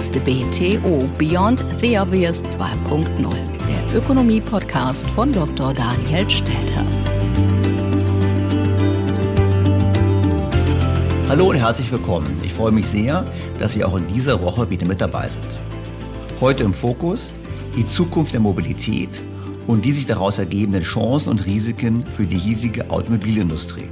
Ist BTO Beyond the Obvious 2.0, der Ökonomie-Podcast von Dr. Daniel Stelter. Hallo und herzlich willkommen. Ich freue mich sehr, dass Sie auch in dieser Woche wieder mit dabei sind. Heute im Fokus die Zukunft der Mobilität und die sich daraus ergebenden Chancen und Risiken für die hiesige Automobilindustrie.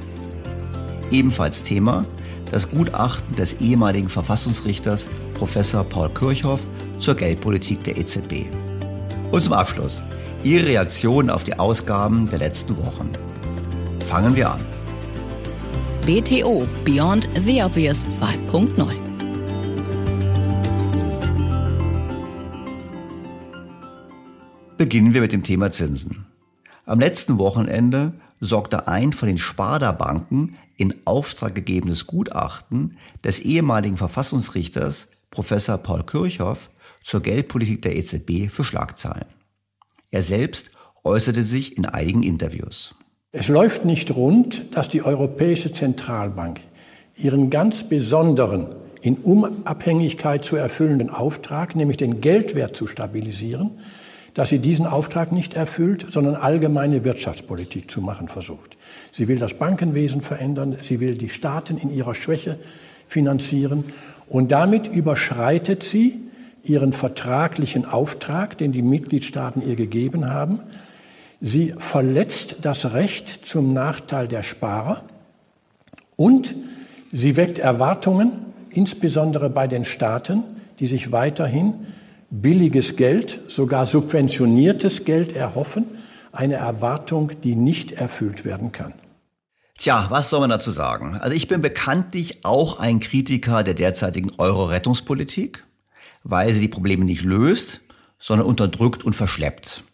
Ebenfalls Thema das Gutachten des ehemaligen Verfassungsrichters Professor Paul Kirchhoff zur Geldpolitik der EZB. Und zum Abschluss Ihre Reaktion auf die Ausgaben der letzten Wochen. Fangen wir an. BTO Beyond the Obvious 2.0 Beginnen wir mit dem Thema Zinsen. Am letzten Wochenende sorgte ein von den Sparda-Banken in Auftrag gegebenes Gutachten des ehemaligen Verfassungsrichters Professor Paul Kirchhoff zur Geldpolitik der EZB für Schlagzeilen. Er selbst äußerte sich in einigen Interviews. Es läuft nicht rund, dass die Europäische Zentralbank ihren ganz besonderen, in Unabhängigkeit zu erfüllenden Auftrag, nämlich den Geldwert zu stabilisieren, dass sie diesen Auftrag nicht erfüllt, sondern allgemeine Wirtschaftspolitik zu machen versucht. Sie will das Bankenwesen verändern, sie will die Staaten in ihrer Schwäche finanzieren und damit überschreitet sie ihren vertraglichen Auftrag, den die Mitgliedstaaten ihr gegeben haben. Sie verletzt das Recht zum Nachteil der Sparer und sie weckt Erwartungen, insbesondere bei den Staaten, die sich weiterhin billiges Geld, sogar subventioniertes Geld erhoffen, eine Erwartung, die nicht erfüllt werden kann. Tja, was soll man dazu sagen? Also ich bin bekanntlich auch ein Kritiker der derzeitigen Euro-Rettungspolitik, weil sie die Probleme nicht löst, sondern unterdrückt und verschleppt.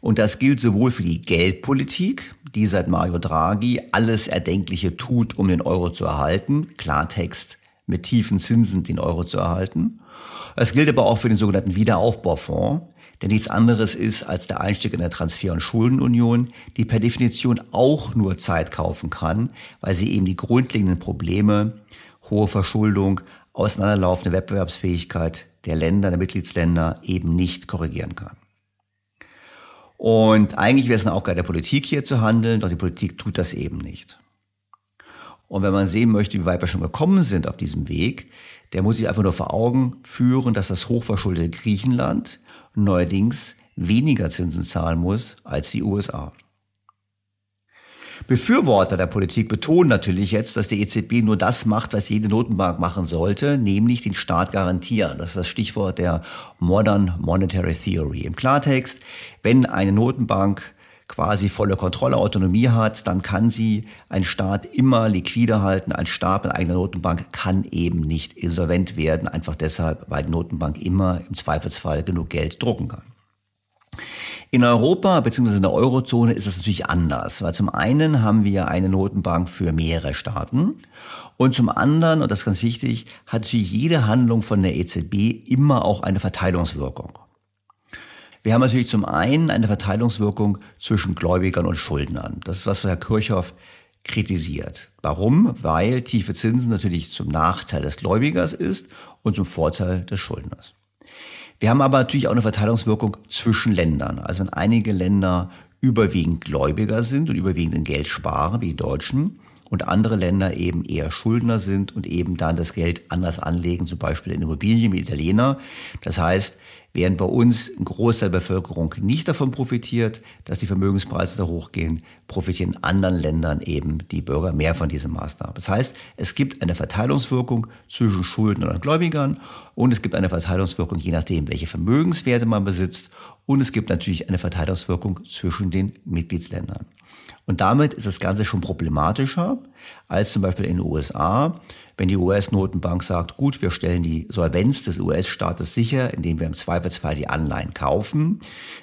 Und das gilt sowohl für die Geldpolitik, die seit Mario Draghi alles Erdenkliche tut, um den Euro zu erhalten, Klartext mit tiefen Zinsen den Euro zu erhalten, es gilt aber auch für den sogenannten Wiederaufbaufonds, der nichts anderes ist als der Einstieg in der Transfer- und Schuldenunion, die per Definition auch nur Zeit kaufen kann, weil sie eben die grundlegenden Probleme, hohe Verschuldung, auseinanderlaufende Wettbewerbsfähigkeit der Länder, der Mitgliedsländer eben nicht korrigieren kann. Und eigentlich wäre es eine Aufgabe der Politik hier zu handeln, doch die Politik tut das eben nicht. Und wenn man sehen möchte, wie weit wir schon gekommen sind auf diesem Weg, der muss sich einfach nur vor Augen führen, dass das hochverschuldete Griechenland neuerdings weniger Zinsen zahlen muss als die USA. Befürworter der Politik betonen natürlich jetzt, dass die EZB nur das macht, was jede Notenbank machen sollte, nämlich den Staat garantieren. Das ist das Stichwort der Modern Monetary Theory. Im Klartext, wenn eine Notenbank quasi volle Kontrolle, Autonomie hat, dann kann sie einen Staat immer liquide halten. Ein Staat mit eigener Notenbank kann eben nicht insolvent werden, einfach deshalb, weil die Notenbank immer im Zweifelsfall genug Geld drucken kann. In Europa bzw. in der Eurozone ist es natürlich anders, weil zum einen haben wir eine Notenbank für mehrere Staaten und zum anderen, und das ist ganz wichtig, hat natürlich jede Handlung von der EZB immer auch eine Verteilungswirkung. Wir haben natürlich zum einen eine Verteilungswirkung zwischen Gläubigern und Schuldnern. Das ist was Herr Kirchhoff kritisiert. Warum? Weil tiefe Zinsen natürlich zum Nachteil des Gläubigers ist und zum Vorteil des Schuldners. Wir haben aber natürlich auch eine Verteilungswirkung zwischen Ländern. Also wenn einige Länder überwiegend Gläubiger sind und überwiegend in Geld sparen, wie die Deutschen, und andere Länder eben eher Schuldner sind und eben dann das Geld anders anlegen, zum Beispiel in Immobilien wie Italiener. Das heißt, während bei uns ein Großteil der Bevölkerung nicht davon profitiert, dass die Vermögenspreise da hochgehen, profitieren in anderen Ländern eben die Bürger mehr von diesen Maßnahmen. Das heißt, es gibt eine Verteilungswirkung zwischen Schuldnern und Gläubigern und es gibt eine Verteilungswirkung je nachdem, welche Vermögenswerte man besitzt und es gibt natürlich eine Verteilungswirkung zwischen den Mitgliedsländern. Und damit ist das Ganze schon problematischer als zum Beispiel in den USA, wenn die US-Notenbank sagt, gut, wir stellen die Solvenz des US-Staates sicher, indem wir im Zweifelsfall die Anleihen kaufen,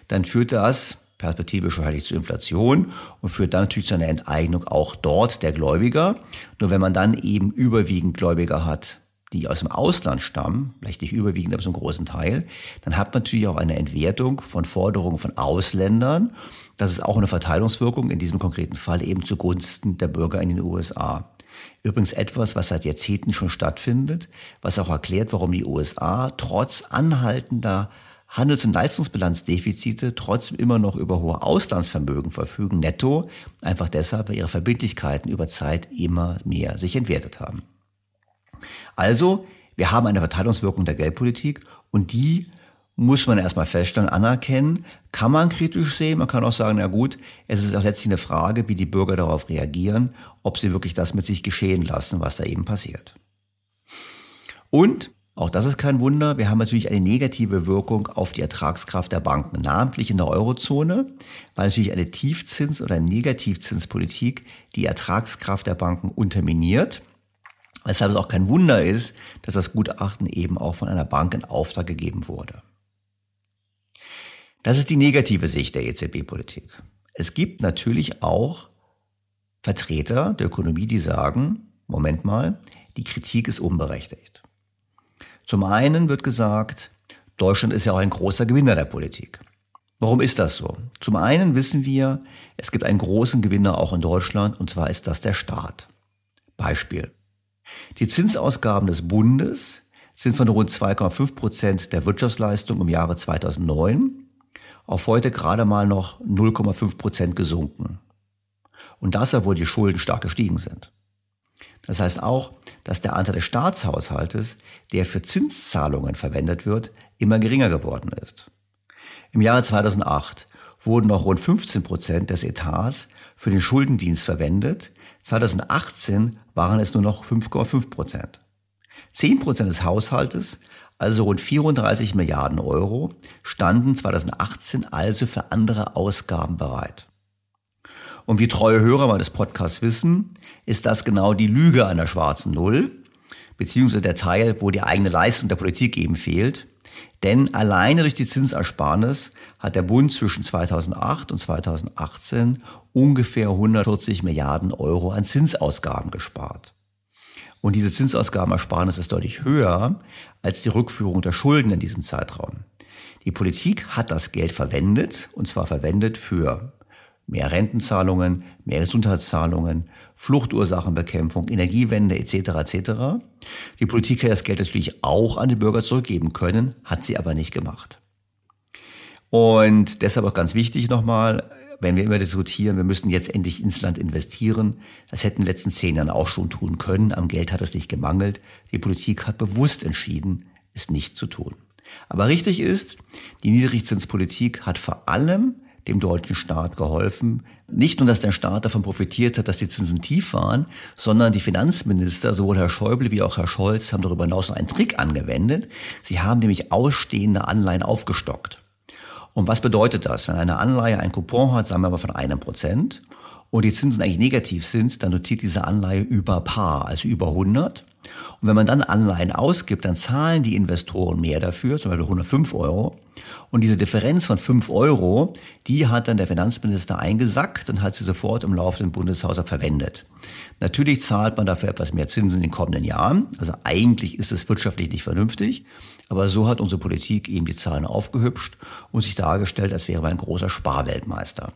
dann führt das perspektivisch wahrscheinlich zu Inflation und führt dann natürlich zu einer Enteignung auch dort der Gläubiger. Nur wenn man dann eben überwiegend Gläubiger hat, die aus dem Ausland stammen, vielleicht nicht überwiegend, aber einen großen Teil, dann hat man natürlich auch eine Entwertung von Forderungen von Ausländern. Das ist auch eine Verteilungswirkung, in diesem konkreten Fall eben zugunsten der Bürger in den USA. Übrigens etwas, was seit Jahrzehnten schon stattfindet, was auch erklärt, warum die USA trotz anhaltender Handels- und Leistungsbilanzdefizite trotzdem immer noch über hohe Auslandsvermögen verfügen, netto, einfach deshalb, weil ihre Verbindlichkeiten über Zeit immer mehr sich entwertet haben. Also, wir haben eine Verteilungswirkung der Geldpolitik und die muss man erstmal feststellen, anerkennen, kann man kritisch sehen, man kann auch sagen, na gut, es ist auch letztlich eine Frage, wie die Bürger darauf reagieren, ob sie wirklich das mit sich geschehen lassen, was da eben passiert. Und, auch das ist kein Wunder, wir haben natürlich eine negative Wirkung auf die Ertragskraft der Banken, namentlich in der Eurozone, weil natürlich eine Tiefzins- oder Negativzinspolitik die Ertragskraft der Banken unterminiert Weshalb es auch kein Wunder ist, dass das Gutachten eben auch von einer Bank in Auftrag gegeben wurde. Das ist die negative Sicht der EZB-Politik. Es gibt natürlich auch Vertreter der Ökonomie, die sagen, Moment mal, die Kritik ist unberechtigt. Zum einen wird gesagt, Deutschland ist ja auch ein großer Gewinner der Politik. Warum ist das so? Zum einen wissen wir, es gibt einen großen Gewinner auch in Deutschland, und zwar ist das der Staat. Beispiel. Die Zinsausgaben des Bundes sind von rund 2,5 Prozent der Wirtschaftsleistung im Jahre 2009 auf heute gerade mal noch 0,5 Prozent gesunken. Und das, obwohl die Schulden stark gestiegen sind. Das heißt auch, dass der Anteil des Staatshaushaltes, der für Zinszahlungen verwendet wird, immer geringer geworden ist. Im Jahre 2008 wurden noch rund 15 Prozent des Etats für den Schuldendienst verwendet. 2018 waren es nur noch 5,5 Prozent. 10 Prozent des Haushaltes, also rund 34 Milliarden Euro, standen 2018 also für andere Ausgaben bereit. Und wie treue Hörer meines Podcasts wissen, ist das genau die Lüge einer schwarzen Null, beziehungsweise der Teil, wo die eigene Leistung der Politik eben fehlt. Denn alleine durch die Zinsersparnis hat der Bund zwischen 2008 und 2018 ungefähr 140 Milliarden Euro an Zinsausgaben gespart. Und diese Zinsausgabenersparnis ist deutlich höher als die Rückführung der Schulden in diesem Zeitraum. Die Politik hat das Geld verwendet, und zwar verwendet für mehr Rentenzahlungen, mehr Gesundheitszahlungen, Fluchtursachenbekämpfung, Energiewende etc. etc. Die Politik hätte das Geld natürlich auch an die Bürger zurückgeben können, hat sie aber nicht gemacht. Und deshalb auch ganz wichtig nochmal, wenn wir immer diskutieren, wir müssen jetzt endlich ins Land investieren, das hätten in den letzten zehn Jahren auch schon tun können. Am Geld hat es nicht gemangelt. Die Politik hat bewusst entschieden, es nicht zu tun. Aber richtig ist, die Niedrigzinspolitik hat vor allem dem deutschen Staat geholfen. Nicht nur, dass der Staat davon profitiert hat, dass die Zinsen tief waren, sondern die Finanzminister, sowohl Herr Schäuble wie auch Herr Scholz, haben darüber hinaus noch einen Trick angewendet. Sie haben nämlich ausstehende Anleihen aufgestockt. Und was bedeutet das? Wenn eine Anleihe ein Coupon hat, sagen wir mal von einem Prozent, und die Zinsen eigentlich negativ sind, dann notiert diese Anleihe über Paar, also über 100. Und wenn man dann Anleihen ausgibt, dann zahlen die Investoren mehr dafür, zum Beispiel 105 Euro. Und diese Differenz von 5 Euro, die hat dann der Finanzminister eingesackt und hat sie sofort im laufenden Bundeshaushalt verwendet. Natürlich zahlt man dafür etwas mehr Zinsen in den kommenden Jahren. Also eigentlich ist es wirtschaftlich nicht vernünftig. Aber so hat unsere Politik eben die Zahlen aufgehübscht und sich dargestellt, als wäre man ein großer Sparweltmeister.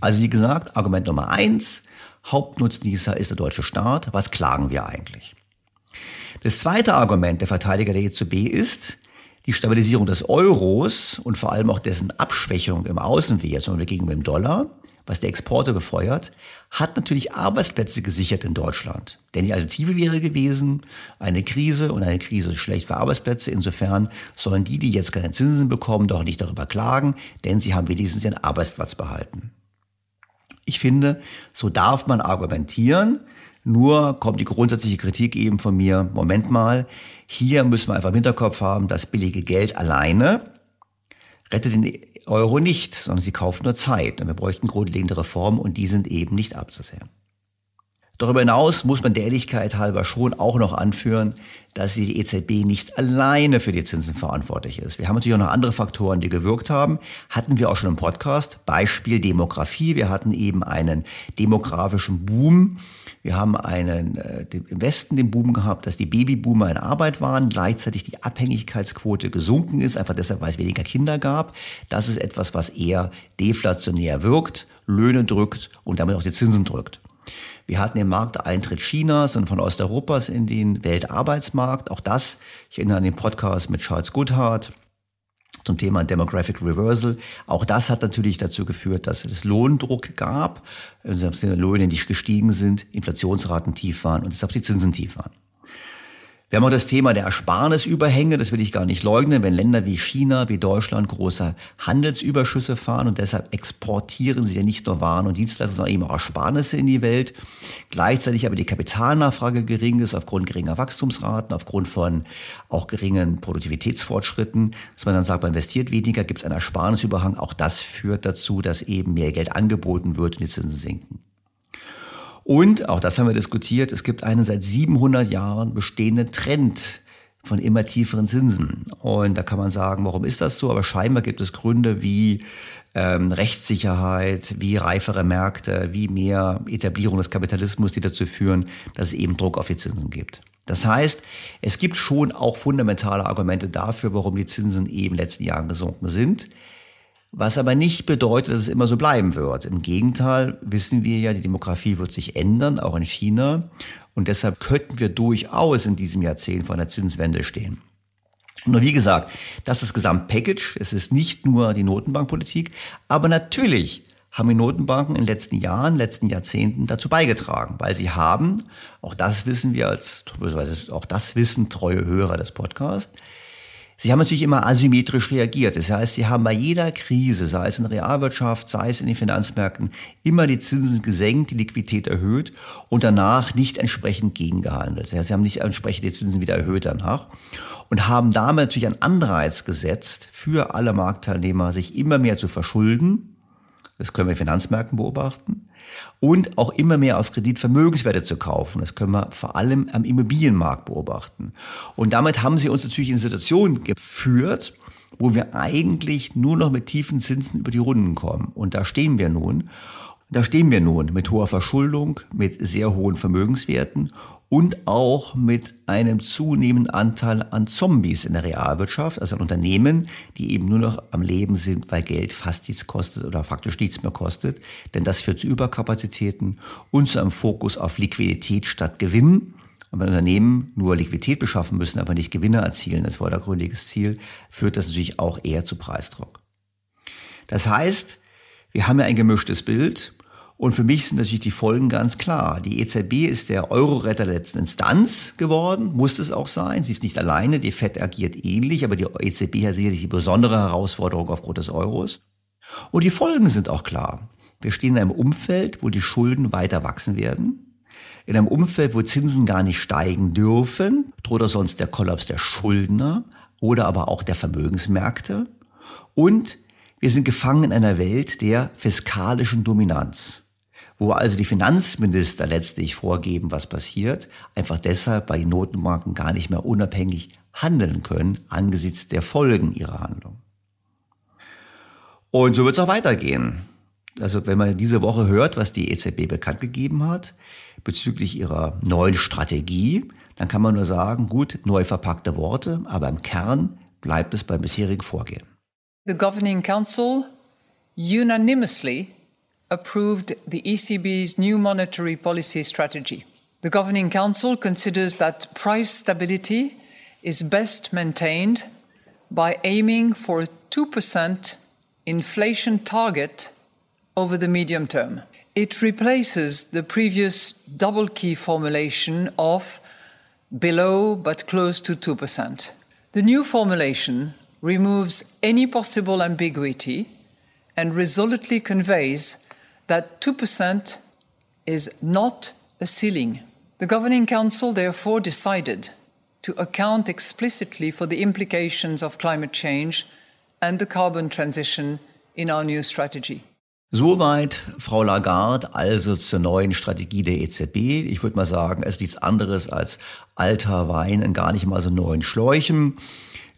Also wie gesagt, Argument Nummer eins, Hauptnutznießer ist der deutsche Staat. Was klagen wir eigentlich? Das zweite Argument der Verteidiger der EZB ist, die Stabilisierung des Euros und vor allem auch dessen Abschwächung im Außenwert, Beispiel gegenüber dem Dollar, was die Exporte befeuert, hat natürlich Arbeitsplätze gesichert in Deutschland. Denn die Alternative wäre gewesen, eine Krise und eine Krise ist schlecht für Arbeitsplätze. Insofern sollen die, die jetzt keine Zinsen bekommen, doch nicht darüber klagen, denn sie haben wenigstens ihren Arbeitsplatz behalten. Ich finde, so darf man argumentieren. Nur kommt die grundsätzliche Kritik eben von mir, Moment mal, hier müssen wir einfach im Hinterkopf haben, das billige Geld alleine rettet den Euro nicht, sondern sie kauft nur Zeit. Und wir bräuchten grundlegende Reformen und die sind eben nicht abzusehen. Darüber hinaus muss man der Ehrlichkeit halber schon auch noch anführen, dass die EZB nicht alleine für die Zinsen verantwortlich ist. Wir haben natürlich auch noch andere Faktoren, die gewirkt haben. Hatten wir auch schon im Podcast. Beispiel Demografie. Wir hatten eben einen demografischen Boom. Wir haben einen, äh, im Westen den Boom gehabt, dass die Babyboomer in Arbeit waren, gleichzeitig die Abhängigkeitsquote gesunken ist, einfach deshalb, weil es weniger Kinder gab. Das ist etwas, was eher deflationär wirkt, Löhne drückt und damit auch die Zinsen drückt. Wir hatten den Markteintritt Chinas und von Osteuropas in den Weltarbeitsmarkt. Auch das, ich erinnere an den Podcast mit Charles Goodhart zum Thema Demographic Reversal. Auch das hat natürlich dazu geführt, dass es Lohndruck gab, also Löhne nicht gestiegen sind, Inflationsraten tief waren und deshalb die Zinsen tief waren. Wir haben auch das Thema der Ersparnisüberhänge, das will ich gar nicht leugnen, wenn Länder wie China, wie Deutschland große Handelsüberschüsse fahren und deshalb exportieren sie ja nicht nur Waren und Dienstleistungen, sondern eben auch Ersparnisse in die Welt. Gleichzeitig aber die Kapitalnachfrage gering ist aufgrund geringer Wachstumsraten, aufgrund von auch geringen Produktivitätsfortschritten, dass man dann sagt, man investiert weniger, gibt es einen Ersparnisüberhang. Auch das führt dazu, dass eben mehr Geld angeboten wird und die Zinsen sinken. Und, auch das haben wir diskutiert, es gibt einen seit 700 Jahren bestehenden Trend von immer tieferen Zinsen. Und da kann man sagen, warum ist das so? Aber scheinbar gibt es Gründe wie ähm, Rechtssicherheit, wie reifere Märkte, wie mehr Etablierung des Kapitalismus, die dazu führen, dass es eben Druck auf die Zinsen gibt. Das heißt, es gibt schon auch fundamentale Argumente dafür, warum die Zinsen eben in den letzten Jahren gesunken sind. Was aber nicht bedeutet, dass es immer so bleiben wird. Im Gegenteil wissen wir ja, die Demografie wird sich ändern, auch in China. Und deshalb könnten wir durchaus in diesem Jahrzehnt vor einer Zinswende stehen. Nur wie gesagt, das ist das Gesamtpackage. Es ist nicht nur die Notenbankpolitik, aber natürlich haben die Notenbanken in den letzten Jahren, letzten Jahrzehnten dazu beigetragen, weil sie haben, auch das wissen wir als, auch das wissen treue Hörer des Podcasts, Sie haben natürlich immer asymmetrisch reagiert. Das heißt, Sie haben bei jeder Krise, sei es in der Realwirtschaft, sei es in den Finanzmärkten, immer die Zinsen gesenkt, die Liquidität erhöht und danach nicht entsprechend gegengehandelt. Das heißt, Sie haben nicht entsprechend die Zinsen wieder erhöht danach und haben damit natürlich einen Anreiz gesetzt für alle Marktteilnehmer, sich immer mehr zu verschulden. Das können wir in Finanzmärkten beobachten und auch immer mehr auf Kredit Vermögenswerte zu kaufen. Das können wir vor allem am Immobilienmarkt beobachten. Und damit haben sie uns natürlich in eine Situation geführt, wo wir eigentlich nur noch mit tiefen Zinsen über die Runden kommen. Und da stehen wir nun. Da stehen wir nun mit hoher Verschuldung, mit sehr hohen Vermögenswerten und auch mit einem zunehmenden Anteil an Zombies in der Realwirtschaft, also an Unternehmen, die eben nur noch am Leben sind, weil Geld fast nichts kostet oder faktisch nichts mehr kostet. Denn das führt zu Überkapazitäten und zu einem Fokus auf Liquidität statt Gewinn. Und wenn Unternehmen nur Liquidität beschaffen müssen, aber nicht Gewinne erzielen, das vordergründiges Ziel, führt das natürlich auch eher zu Preisdruck. Das heißt, Wir haben ja ein gemischtes Bild. Und für mich sind natürlich die Folgen ganz klar. Die EZB ist der Euro-Retter der letzten Instanz geworden, muss es auch sein. Sie ist nicht alleine, die FED agiert ähnlich, aber die EZB hat sicherlich die besondere Herausforderung aufgrund des Euros. Und die Folgen sind auch klar. Wir stehen in einem Umfeld, wo die Schulden weiter wachsen werden. In einem Umfeld, wo Zinsen gar nicht steigen dürfen, droht auch sonst der Kollaps der Schuldner oder aber auch der Vermögensmärkte. Und wir sind gefangen in einer Welt der fiskalischen Dominanz wo also die Finanzminister letztlich vorgeben, was passiert, einfach deshalb, weil die Notenbanken gar nicht mehr unabhängig handeln können angesichts der Folgen ihrer Handlung. Und so wird es auch weitergehen. Also wenn man diese Woche hört, was die EZB bekannt gegeben hat bezüglich ihrer neuen Strategie, dann kann man nur sagen, gut, neu verpackte Worte, aber im Kern bleibt es beim bisherigen Vorgehen. The Governing Council unanimously approved the ECB's new monetary policy strategy. The Governing Council considers that price stability is best maintained by aiming for a 2% inflation target over the medium term. It replaces the previous double key formulation of below but close to 2%. The new formulation removes any possible ambiguity and resolutely conveys that 2% is not a ceiling. The Governing Council therefore decided to account explicitly for the implications of climate change and the carbon transition in our new strategy. Soweit Frau Lagarde also zur neuen Strategie der EZB. Ich würde mal sagen, es ist nichts anderes als alter Wein in gar nicht mal so neuen Schläuchen.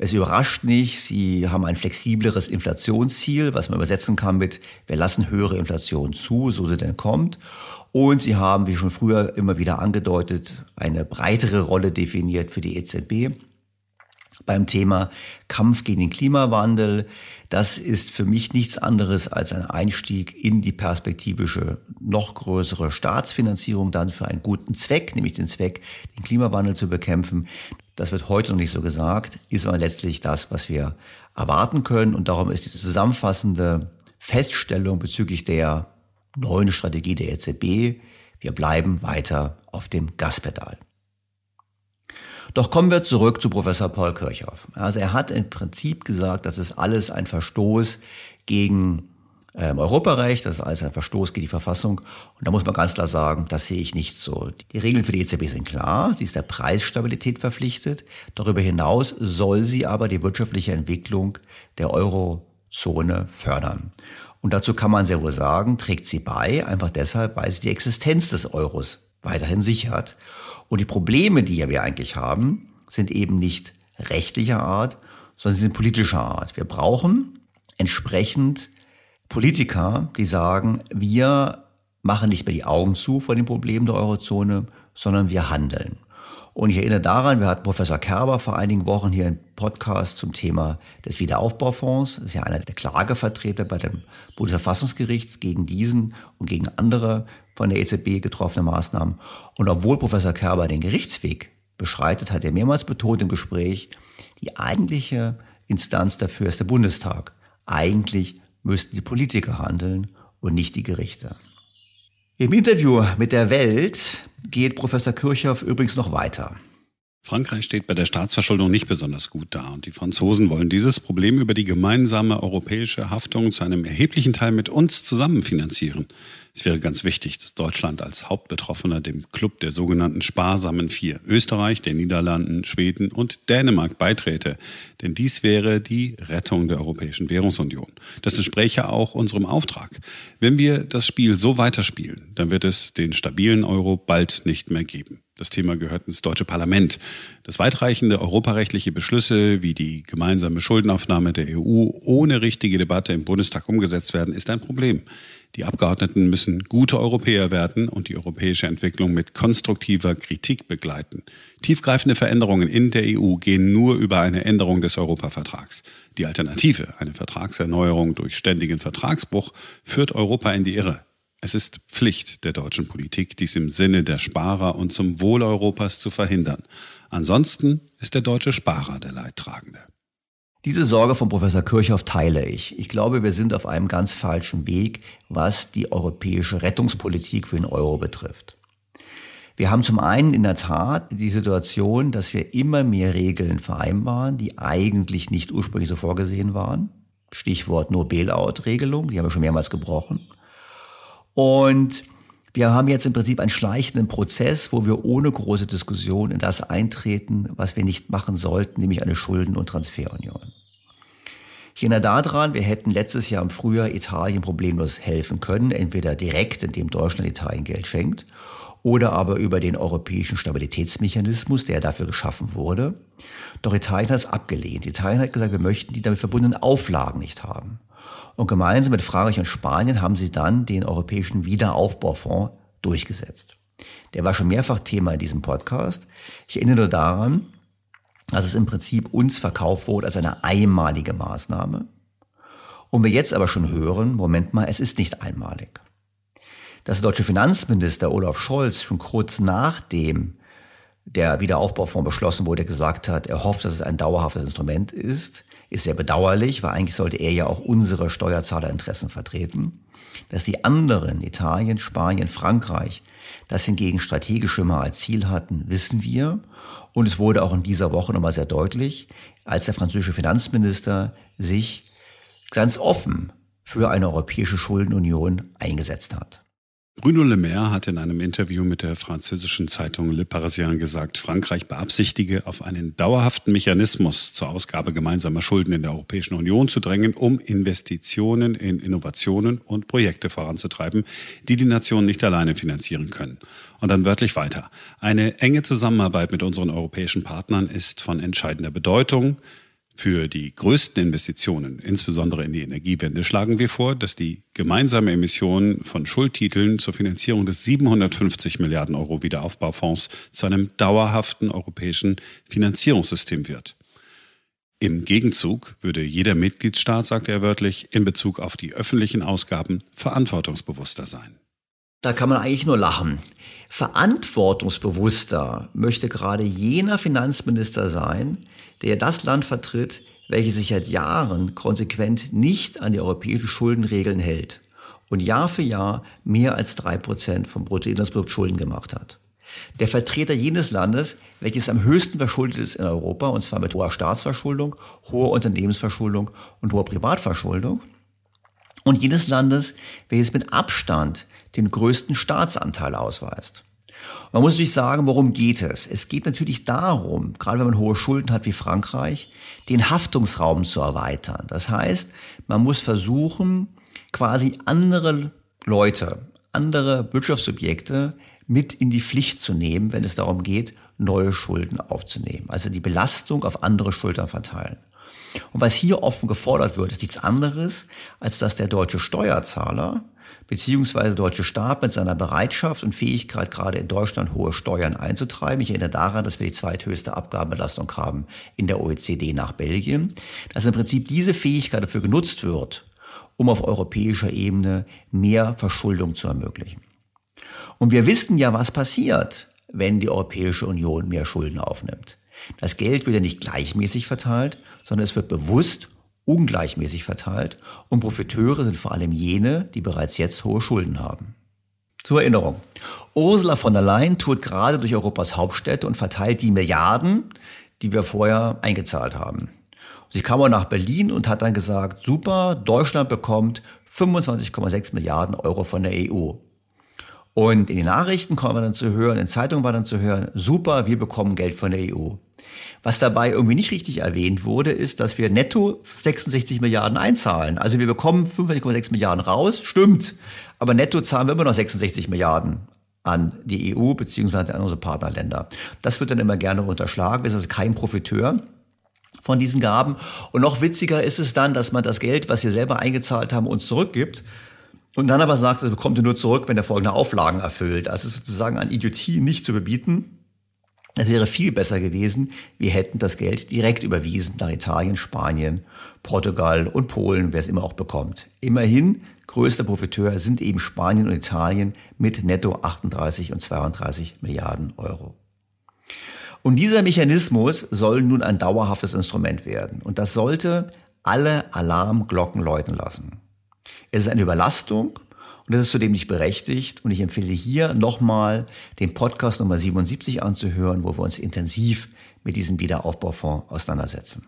Es überrascht nicht, sie haben ein flexibleres Inflationsziel, was man übersetzen kann mit, wir lassen höhere Inflation zu, so sie denn kommt. Und sie haben, wie schon früher immer wieder angedeutet, eine breitere Rolle definiert für die EZB beim Thema Kampf gegen den Klimawandel. Das ist für mich nichts anderes als ein Einstieg in die perspektivische noch größere Staatsfinanzierung dann für einen guten Zweck, nämlich den Zweck, den Klimawandel zu bekämpfen das wird heute noch nicht so gesagt, ist aber letztlich das, was wir erwarten können. Und darum ist diese zusammenfassende Feststellung bezüglich der neuen Strategie der EZB, wir bleiben weiter auf dem Gaspedal. Doch kommen wir zurück zu Professor Paul Kirchhoff. Also er hat im Prinzip gesagt, das ist alles ein Verstoß gegen ähm, Europarecht, das ist alles ein Verstoß gegen die Verfassung. Und da muss man ganz klar sagen, das sehe ich nicht so. Die Regeln für die EZB sind klar, sie ist der Preisstabilität verpflichtet. Darüber hinaus soll sie aber die wirtschaftliche Entwicklung der Eurozone fördern. Und dazu kann man sehr wohl sagen, trägt sie bei, einfach deshalb, weil sie die Existenz des Euros weiterhin sichert. Und die Probleme, die wir eigentlich haben, sind eben nicht rechtlicher Art, sondern sie sind politischer Art. Wir brauchen entsprechend Politiker, die sagen, wir machen nicht mehr die Augen zu vor den Problemen der Eurozone, sondern wir handeln. Und ich erinnere daran, wir hatten Professor Kerber vor einigen Wochen hier einen Podcast zum Thema des Wiederaufbaufonds. Das ist ja einer der Klagevertreter bei dem Bundesverfassungsgericht gegen diesen und gegen andere von der EZB getroffene Maßnahmen. Und obwohl Professor Kerber den Gerichtsweg beschreitet, hat er mehrmals betont im Gespräch, die eigentliche Instanz dafür ist der Bundestag. Eigentlich müssten die Politiker handeln und nicht die Gerichte. Im Interview mit der Welt geht Professor Kirchhoff übrigens noch weiter. Frankreich steht bei der Staatsverschuldung nicht besonders gut da und die Franzosen wollen dieses Problem über die gemeinsame europäische Haftung zu einem erheblichen Teil mit uns zusammen finanzieren. Es wäre ganz wichtig, dass Deutschland als Hauptbetroffener dem Club der sogenannten sparsamen Vier Österreich, den Niederlanden, Schweden und Dänemark beiträte. Denn dies wäre die Rettung der Europäischen Währungsunion. Das entspräche auch unserem Auftrag. Wenn wir das Spiel so weiterspielen, dann wird es den stabilen Euro bald nicht mehr geben. Das Thema gehört ins deutsche Parlament. Das weitreichende europarechtliche Beschlüsse wie die gemeinsame Schuldenaufnahme der EU ohne richtige Debatte im Bundestag umgesetzt werden, ist ein Problem. Die Abgeordneten müssen gute Europäer werden und die europäische Entwicklung mit konstruktiver Kritik begleiten. Tiefgreifende Veränderungen in der EU gehen nur über eine Änderung des Europavertrags. Die Alternative, eine Vertragserneuerung durch ständigen Vertragsbruch, führt Europa in die Irre. Es ist Pflicht der deutschen Politik, dies im Sinne der Sparer und zum Wohl Europas zu verhindern. Ansonsten ist der deutsche Sparer der Leidtragende. Diese Sorge von Professor Kirchhoff teile ich. Ich glaube, wir sind auf einem ganz falschen Weg, was die europäische Rettungspolitik für den Euro betrifft. Wir haben zum einen in der Tat die Situation, dass wir immer mehr Regeln vereinbaren, die eigentlich nicht ursprünglich so vorgesehen waren. Stichwort No Bailout-Regelung, die haben wir schon mehrmals gebrochen. Und wir haben jetzt im Prinzip einen schleichenden Prozess, wo wir ohne große Diskussion in das eintreten, was wir nicht machen sollten, nämlich eine Schulden- und Transferunion. Ich erinnere daran, wir hätten letztes Jahr im Frühjahr Italien problemlos helfen können, entweder direkt, indem Deutschland Italien Geld schenkt, oder aber über den europäischen Stabilitätsmechanismus, der dafür geschaffen wurde. Doch Italien hat es abgelehnt. Italien hat gesagt, wir möchten die damit verbundenen Auflagen nicht haben. Und gemeinsam mit Frankreich und Spanien haben sie dann den Europäischen Wiederaufbaufonds durchgesetzt. Der war schon mehrfach Thema in diesem Podcast. Ich erinnere nur daran, dass es im Prinzip uns verkauft wurde als eine einmalige Maßnahme. Und wir jetzt aber schon hören, Moment mal, es ist nicht einmalig. Dass der deutsche Finanzminister Olaf Scholz schon kurz nachdem der Wiederaufbaufonds beschlossen wurde, gesagt hat, er hofft, dass es ein dauerhaftes Instrument ist, ist sehr bedauerlich, weil eigentlich sollte er ja auch unsere Steuerzahlerinteressen vertreten. Dass die anderen, Italien, Spanien, Frankreich, das hingegen strategisch mal als Ziel hatten, wissen wir. Und es wurde auch in dieser Woche nochmal sehr deutlich, als der französische Finanzminister sich ganz offen für eine europäische Schuldenunion eingesetzt hat. Bruno Le Maire hat in einem Interview mit der französischen Zeitung Le Parisien gesagt, Frankreich beabsichtige, auf einen dauerhaften Mechanismus zur Ausgabe gemeinsamer Schulden in der Europäischen Union zu drängen, um Investitionen in Innovationen und Projekte voranzutreiben, die die Nationen nicht alleine finanzieren können. Und dann wörtlich weiter. Eine enge Zusammenarbeit mit unseren europäischen Partnern ist von entscheidender Bedeutung. Für die größten Investitionen, insbesondere in die Energiewende, schlagen wir vor, dass die gemeinsame Emission von Schuldtiteln zur Finanzierung des 750 Milliarden Euro Wiederaufbaufonds zu einem dauerhaften europäischen Finanzierungssystem wird. Im Gegenzug würde jeder Mitgliedstaat, sagt er wörtlich, in Bezug auf die öffentlichen Ausgaben verantwortungsbewusster sein. Da kann man eigentlich nur lachen. Verantwortungsbewusster möchte gerade jener Finanzminister sein, der das Land vertritt, welches sich seit Jahren konsequent nicht an die europäischen Schuldenregeln hält und Jahr für Jahr mehr als drei Prozent vom Bruttoinlandsprodukt Schulden gemacht hat. Der Vertreter jenes Landes, welches am höchsten verschuldet ist in Europa, und zwar mit hoher Staatsverschuldung, hoher Unternehmensverschuldung und hoher Privatverschuldung, und jenes Landes, welches mit Abstand den größten Staatsanteil ausweist. Man muss natürlich sagen, worum geht es? Es geht natürlich darum, gerade wenn man hohe Schulden hat wie Frankreich, den Haftungsraum zu erweitern. Das heißt, man muss versuchen, quasi andere Leute, andere Wirtschaftssubjekte mit in die Pflicht zu nehmen, wenn es darum geht, neue Schulden aufzunehmen. Also die Belastung auf andere Schultern verteilen. Und was hier offen gefordert wird, ist nichts anderes, als dass der deutsche Steuerzahler beziehungsweise deutsche Staat mit seiner Bereitschaft und Fähigkeit, gerade in Deutschland hohe Steuern einzutreiben. Ich erinnere daran, dass wir die zweithöchste Abgabenbelastung haben in der OECD nach Belgien, dass im Prinzip diese Fähigkeit dafür genutzt wird, um auf europäischer Ebene mehr Verschuldung zu ermöglichen. Und wir wissen ja, was passiert, wenn die Europäische Union mehr Schulden aufnimmt. Das Geld wird ja nicht gleichmäßig verteilt, sondern es wird bewusst ungleichmäßig verteilt und Profiteure sind vor allem jene, die bereits jetzt hohe Schulden haben. Zur Erinnerung. Ursula von der Leyen tourt gerade durch Europas Hauptstädte und verteilt die Milliarden, die wir vorher eingezahlt haben. Sie kam auch nach Berlin und hat dann gesagt, super, Deutschland bekommt 25,6 Milliarden Euro von der EU. Und in den Nachrichten kommen wir dann zu hören, in Zeitungen war dann zu hören, super, wir bekommen Geld von der EU. Was dabei irgendwie nicht richtig erwähnt wurde, ist, dass wir netto 66 Milliarden einzahlen. Also wir bekommen 25,6 Milliarden raus, stimmt. Aber netto zahlen wir immer noch 66 Milliarden an die EU beziehungsweise an unsere Partnerländer. Das wird dann immer gerne unterschlagen. Das ist also kein Profiteur von diesen Gaben. Und noch witziger ist es dann, dass man das Geld, was wir selber eingezahlt haben, uns zurückgibt und dann aber sagt, das bekommt ihr nur zurück, wenn er folgende Auflagen erfüllt. Also sozusagen an Idiotie nicht zu bebieten. Es wäre viel besser gewesen, wir hätten das Geld direkt überwiesen nach Italien, Spanien, Portugal und Polen, wer es immer auch bekommt. Immerhin, größter Profiteur sind eben Spanien und Italien mit netto 38 und 32 Milliarden Euro. Und dieser Mechanismus soll nun ein dauerhaftes Instrument werden. Und das sollte alle Alarmglocken läuten lassen. Es ist eine Überlastung und es ist zudem nicht berechtigt. Und ich empfehle hier nochmal den Podcast Nummer 77 anzuhören, wo wir uns intensiv mit diesem Wiederaufbaufonds auseinandersetzen.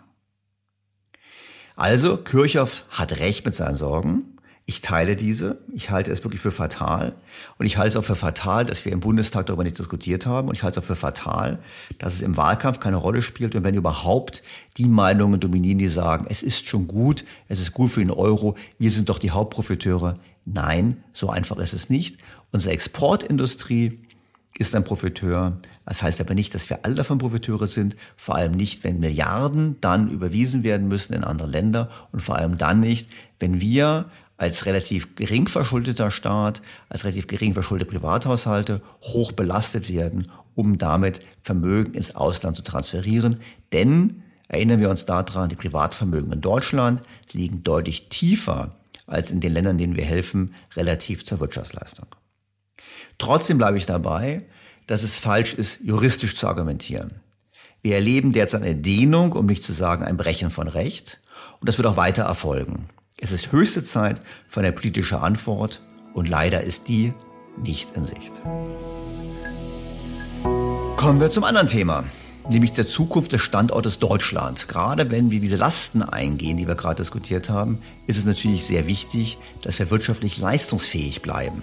Also, Kirchhoff hat recht mit seinen Sorgen. Ich teile diese. Ich halte es wirklich für fatal. Und ich halte es auch für fatal, dass wir im Bundestag darüber nicht diskutiert haben. Und ich halte es auch für fatal, dass es im Wahlkampf keine Rolle spielt. Und wenn überhaupt die Meinungen dominieren, die sagen, es ist schon gut, es ist gut für den Euro, wir sind doch die Hauptprofiteure. Nein, so einfach ist es nicht. Unsere Exportindustrie ist ein Profiteur. Das heißt aber nicht, dass wir alle davon Profiteure sind, vor allem nicht, wenn Milliarden dann überwiesen werden müssen in andere Länder und vor allem dann nicht, wenn wir als relativ gering verschuldeter Staat, als relativ gering verschuldete Privathaushalte hoch belastet werden, um damit Vermögen ins Ausland zu transferieren. Denn erinnern wir uns daran, die Privatvermögen in Deutschland liegen deutlich tiefer als in den Ländern, denen wir helfen, relativ zur Wirtschaftsleistung. Trotzdem bleibe ich dabei, dass es falsch ist, juristisch zu argumentieren. Wir erleben derzeit eine Dehnung, um nicht zu sagen ein Brechen von Recht. Und das wird auch weiter erfolgen. Es ist höchste Zeit für eine politische Antwort und leider ist die nicht in Sicht. Kommen wir zum anderen Thema, nämlich der Zukunft des Standortes Deutschland. Gerade wenn wir diese Lasten eingehen, die wir gerade diskutiert haben, ist es natürlich sehr wichtig, dass wir wirtschaftlich leistungsfähig bleiben.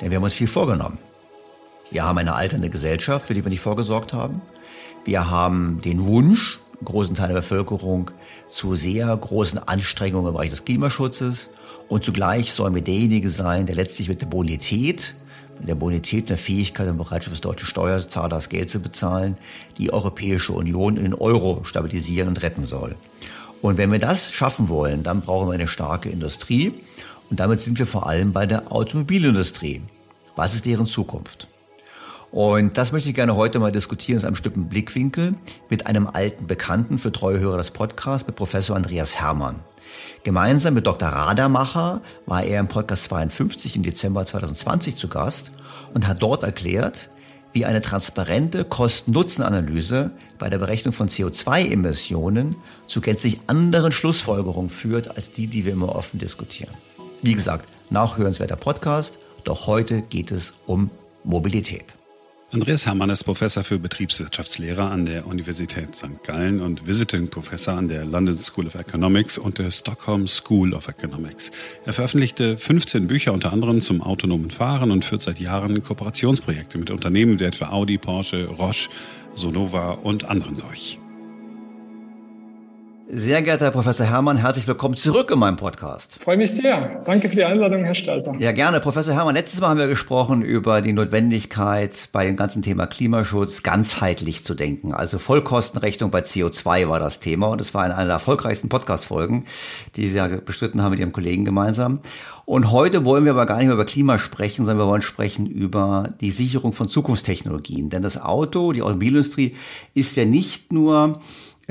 Denn wir haben uns viel vorgenommen. Wir haben eine alternde Gesellschaft, für die wir nicht vorgesorgt haben. Wir haben den Wunsch, großen Teil der Bevölkerung, zu sehr großen Anstrengungen im Bereich des Klimaschutzes und zugleich sollen wir derjenige sein, der letztlich mit der Bonität, mit der Bonität der Fähigkeit und Bereitschaft des deutschen Steuerzahlers Geld zu bezahlen, die Europäische Union in den Euro stabilisieren und retten soll. Und wenn wir das schaffen wollen, dann brauchen wir eine starke Industrie und damit sind wir vor allem bei der Automobilindustrie. Was ist deren Zukunft? Und das möchte ich gerne heute mal diskutieren aus einem bestimmten Blickwinkel mit einem alten Bekannten für treue Hörer des Podcasts, mit Professor Andreas Hermann. Gemeinsam mit Dr. Radamacher war er im Podcast 52 im Dezember 2020 zu Gast und hat dort erklärt, wie eine transparente Kosten-Nutzen-Analyse bei der Berechnung von CO2-Emissionen zu gänzlich anderen Schlussfolgerungen führt als die, die wir immer offen diskutieren. Wie gesagt, nachhörenswerter Podcast, doch heute geht es um Mobilität. Andreas Hermann ist Professor für Betriebswirtschaftslehre an der Universität St. Gallen und Visiting Professor an der London School of Economics und der Stockholm School of Economics. Er veröffentlichte 15 Bücher unter anderem zum autonomen Fahren und führt seit Jahren Kooperationsprojekte mit Unternehmen wie etwa Audi, Porsche, Roche, Sonova und anderen durch. Sehr geehrter Herr Professor Hermann, herzlich willkommen zurück in meinem Podcast. Freue mich sehr. Danke für die Einladung, Herr Stalter. Ja, gerne. Professor Hermann, letztes Mal haben wir gesprochen über die Notwendigkeit, bei dem ganzen Thema Klimaschutz ganzheitlich zu denken. Also Vollkostenrechnung bei CO2 war das Thema und es war eine der erfolgreichsten Podcast-Folgen, die Sie ja bestritten haben mit Ihrem Kollegen gemeinsam. Und heute wollen wir aber gar nicht mehr über Klima sprechen, sondern wir wollen sprechen über die Sicherung von Zukunftstechnologien. Denn das Auto, die Automobilindustrie ist ja nicht nur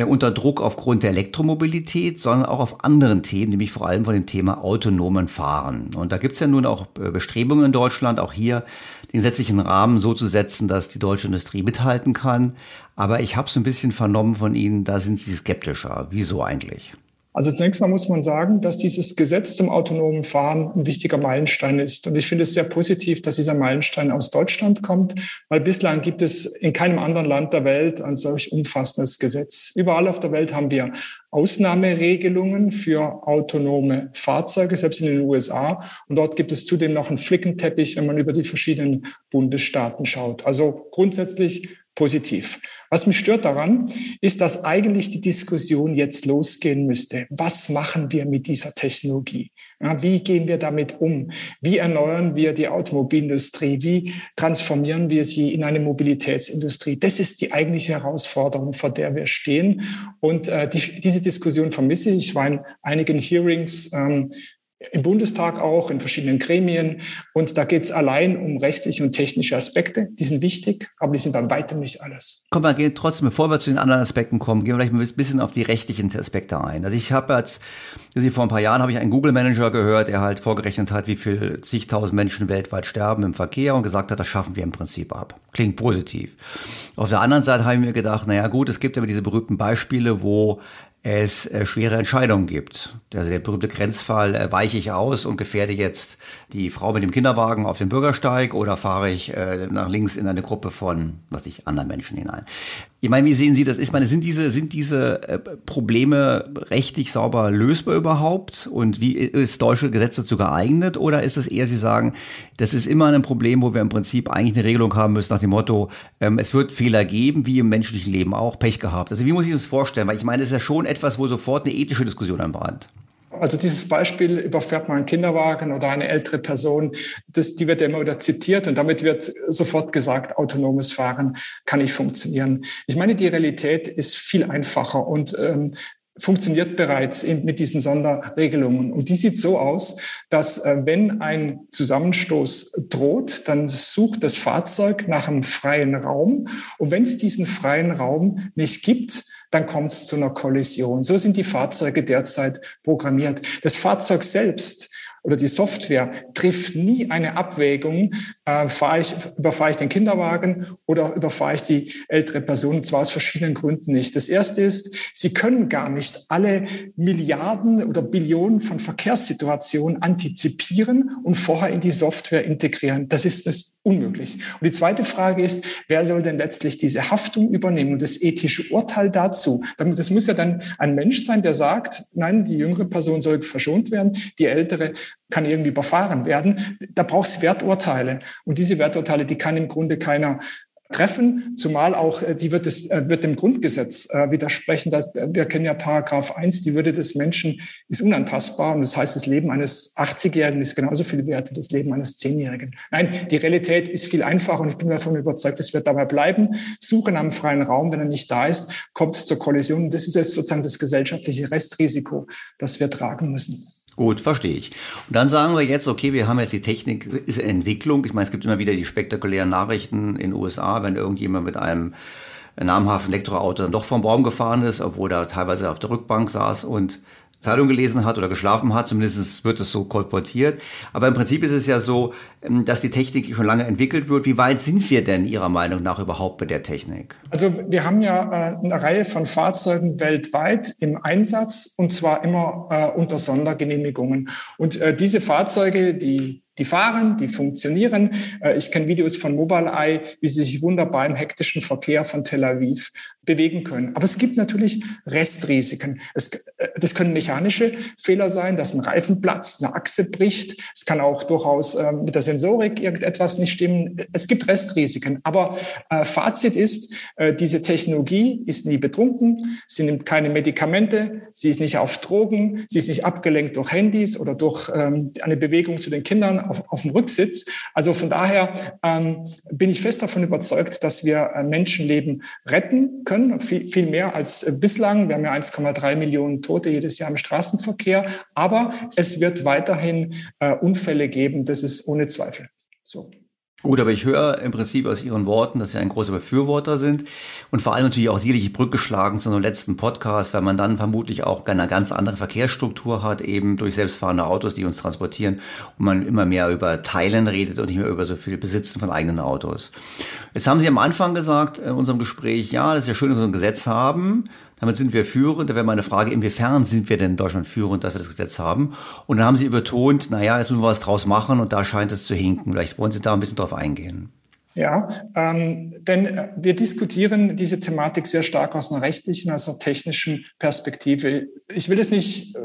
unter Druck aufgrund der Elektromobilität, sondern auch auf anderen Themen, nämlich vor allem von dem Thema autonomen Fahren. Und da gibt es ja nun auch äh, Bestrebungen in Deutschland, auch hier den gesetzlichen Rahmen so zu setzen, dass die deutsche Industrie mithalten kann. Aber ich habe so ein bisschen vernommen von Ihnen, da sind Sie skeptischer. Wieso eigentlich? Also zunächst mal muss man sagen, dass dieses Gesetz zum autonomen Fahren ein wichtiger Meilenstein ist. Und ich finde es sehr positiv, dass dieser Meilenstein aus Deutschland kommt, weil bislang gibt es in keinem anderen Land der Welt ein solch umfassendes Gesetz. Überall auf der Welt haben wir Ausnahmeregelungen für autonome Fahrzeuge, selbst in den USA. Und dort gibt es zudem noch einen Flickenteppich, wenn man über die verschiedenen Bundesstaaten schaut. Also grundsätzlich positiv. Was mich stört daran, ist, dass eigentlich die Diskussion jetzt losgehen müsste. Was machen wir mit dieser Technologie? Wie gehen wir damit um? Wie erneuern wir die Automobilindustrie? Wie transformieren wir sie in eine Mobilitätsindustrie? Das ist die eigentliche Herausforderung, vor der wir stehen. Und äh, die, diese Diskussion vermisse ich. Ich war in einigen Hearings ähm, im Bundestag auch, in verschiedenen Gremien. Und da geht es allein um rechtliche und technische Aspekte. Die sind wichtig, aber die sind bei weitem nicht alles. Komm, wir gehen trotzdem, bevor wir zu den anderen Aspekten kommen, gehen wir vielleicht ein bisschen auf die rechtlichen Aspekte ein. Also ich habe jetzt, also vor ein paar Jahren habe ich einen Google-Manager gehört, der halt vorgerechnet hat, wie viel zigtausend Menschen weltweit sterben im Verkehr und gesagt hat, das schaffen wir im Prinzip ab. Klingt positiv. Auf der anderen Seite habe ich mir gedacht, naja gut, es gibt aber diese berühmten Beispiele, wo es äh, schwere Entscheidungen gibt. Also der berühmte Grenzfall, äh, weiche ich aus und gefährde jetzt die Frau mit dem Kinderwagen auf dem Bürgersteig oder fahre ich äh, nach links in eine Gruppe von, was ich, anderen Menschen hinein. Ich meine, wie sehen Sie das? Ich meine, sind diese, sind diese äh, Probleme rechtlich sauber lösbar überhaupt? Und wie ist deutsche Gesetz dazu geeignet? Oder ist es eher, Sie sagen, das ist immer ein Problem, wo wir im Prinzip eigentlich eine Regelung haben müssen nach dem Motto, ähm, es wird Fehler geben, wie im menschlichen Leben auch, Pech gehabt. Also wie muss ich das vorstellen? Weil ich meine, es ist ja schon etwas, wo sofort eine ethische Diskussion anbrannt. Also dieses Beispiel überfährt man einen Kinderwagen oder eine ältere Person, das, die wird ja immer wieder zitiert und damit wird sofort gesagt, autonomes Fahren kann nicht funktionieren. Ich meine, die Realität ist viel einfacher und ähm, funktioniert bereits mit diesen Sonderregelungen. Und die sieht so aus, dass äh, wenn ein Zusammenstoß droht, dann sucht das Fahrzeug nach einem freien Raum. Und wenn es diesen freien Raum nicht gibt, dann kommt es zu einer Kollision. So sind die Fahrzeuge derzeit programmiert. Das Fahrzeug selbst oder die Software trifft nie eine Abwägung, äh, fahre ich, überfahre ich den Kinderwagen oder überfahre ich die ältere Person, und zwar aus verschiedenen Gründen nicht. Das erste ist, sie können gar nicht alle Milliarden oder Billionen von Verkehrssituationen antizipieren und vorher in die Software integrieren. Das ist das unmöglich. Und die zweite Frage ist, wer soll denn letztlich diese Haftung übernehmen und das ethische Urteil dazu? Das muss ja dann ein Mensch sein, der sagt, nein, die jüngere Person soll verschont werden, die ältere kann irgendwie überfahren werden. Da braucht es Werturteile. Und diese Werturteile, die kann im Grunde keiner treffen, zumal auch, äh, die wird, es, äh, wird dem Grundgesetz äh, widersprechen. Wir kennen ja Paragraph 1, die Würde des Menschen ist unantastbar und das heißt, das Leben eines 80-Jährigen ist genauso viel wert wie das Leben eines 10-Jährigen. Nein, die Realität ist viel einfacher und ich bin davon überzeugt, es wird dabei bleiben. Suchen am freien Raum, wenn er nicht da ist, kommt es zur Kollision. Das ist jetzt sozusagen das gesellschaftliche Restrisiko, das wir tragen müssen. Gut, verstehe ich. Und dann sagen wir jetzt, okay, wir haben jetzt die Technik, ist Entwicklung. Ich meine, es gibt immer wieder die spektakulären Nachrichten in den USA, wenn irgendjemand mit einem namhaften Elektroauto dann doch vom Baum gefahren ist, obwohl er teilweise auf der Rückbank saß und Zeitung gelesen hat oder geschlafen hat, zumindest wird es so kolportiert. Aber im Prinzip ist es ja so, ähm, dass die Technik schon lange entwickelt wird. Wie weit sind wir denn Ihrer Meinung nach überhaupt bei der Technik? Also wir haben ja äh, eine Reihe von Fahrzeugen weltweit im Einsatz und zwar immer äh, unter Sondergenehmigungen. Und äh, diese Fahrzeuge, die die fahren, die funktionieren. Ich kenne Videos von Mobileye, wie sie sich wunderbar im hektischen Verkehr von Tel Aviv bewegen können. Aber es gibt natürlich Restrisiken. Es, äh, das können mechanische Fehler sein, dass ein Reifen platzt, eine Achse bricht. Es kann auch durchaus äh, mit der Sensorik irgendetwas nicht stimmen. Es gibt Restrisiken. Aber äh, Fazit ist, äh, diese Technologie ist nie betrunken. Sie nimmt keine Medikamente. Sie ist nicht auf Drogen. Sie ist nicht abgelenkt durch Handys oder durch ähm, eine Bewegung zu den Kindern auf, auf dem Rücksitz. Also von daher ähm, bin ich fest davon überzeugt, dass wir äh, Menschenleben retten können viel, viel mehr als äh, bislang. Wir haben ja 1,3 Millionen Tote jedes Jahr im Straßenverkehr, aber es wird weiterhin äh, Unfälle geben, das ist ohne Zweifel so. Gut, aber ich höre im Prinzip aus Ihren Worten, dass Sie ein großer Befürworter sind und vor allem natürlich auch sicherlich Brücke schlagen zu unserem letzten Podcast, weil man dann vermutlich auch eine ganz andere Verkehrsstruktur hat, eben durch selbstfahrende Autos, die uns transportieren und man immer mehr über Teilen redet und nicht mehr über so viel Besitzen von eigenen Autos. Jetzt haben Sie am Anfang gesagt in unserem Gespräch, ja, das ist ja schön, dass wir ein Gesetz haben, damit sind wir führend. Da wäre meine Frage, inwiefern sind wir denn in Deutschland führend, dass wir das Gesetz haben? Und dann haben Sie übertont, naja, jetzt müssen wir was draus machen und da scheint es zu hinken. Vielleicht wollen Sie da ein bisschen drauf eingehen. Ja, ähm, denn wir diskutieren diese Thematik sehr stark aus einer rechtlichen, aus einer technischen Perspektive. Ich will es nicht äh,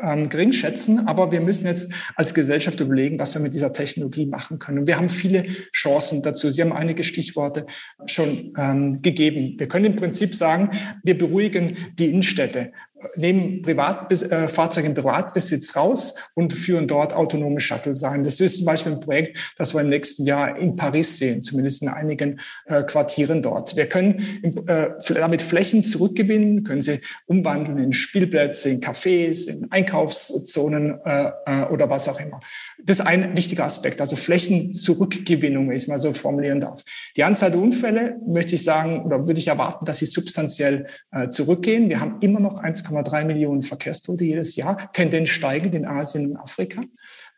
ähm, gering schätzen, aber wir müssen jetzt als Gesellschaft überlegen, was wir mit dieser Technologie machen können. Und wir haben viele Chancen dazu. Sie haben einige Stichworte schon ähm, gegeben. Wir können im Prinzip sagen, wir beruhigen die Innenstädte. Nehmen Privatbes äh, Fahrzeuge im Privatbesitz raus und führen dort autonome Shuttle ein. Das ist zum Beispiel ein Projekt, das wir im nächsten Jahr in Paris sehen, zumindest in einigen äh, Quartieren dort. Wir können äh, damit Flächen zurückgewinnen, können sie umwandeln in Spielplätze, in Cafés, in Einkaufszonen äh, äh, oder was auch immer. Das ist ein wichtiger Aspekt, also Flächenzurückgewinnung, wenn ich es mal so formulieren darf. Die Anzahl der Unfälle möchte ich sagen, oder würde ich erwarten, dass sie substanziell äh, zurückgehen. Wir haben immer noch 1,3 Millionen Verkehrstote jedes Jahr, Tendenz steigend in Asien und Afrika.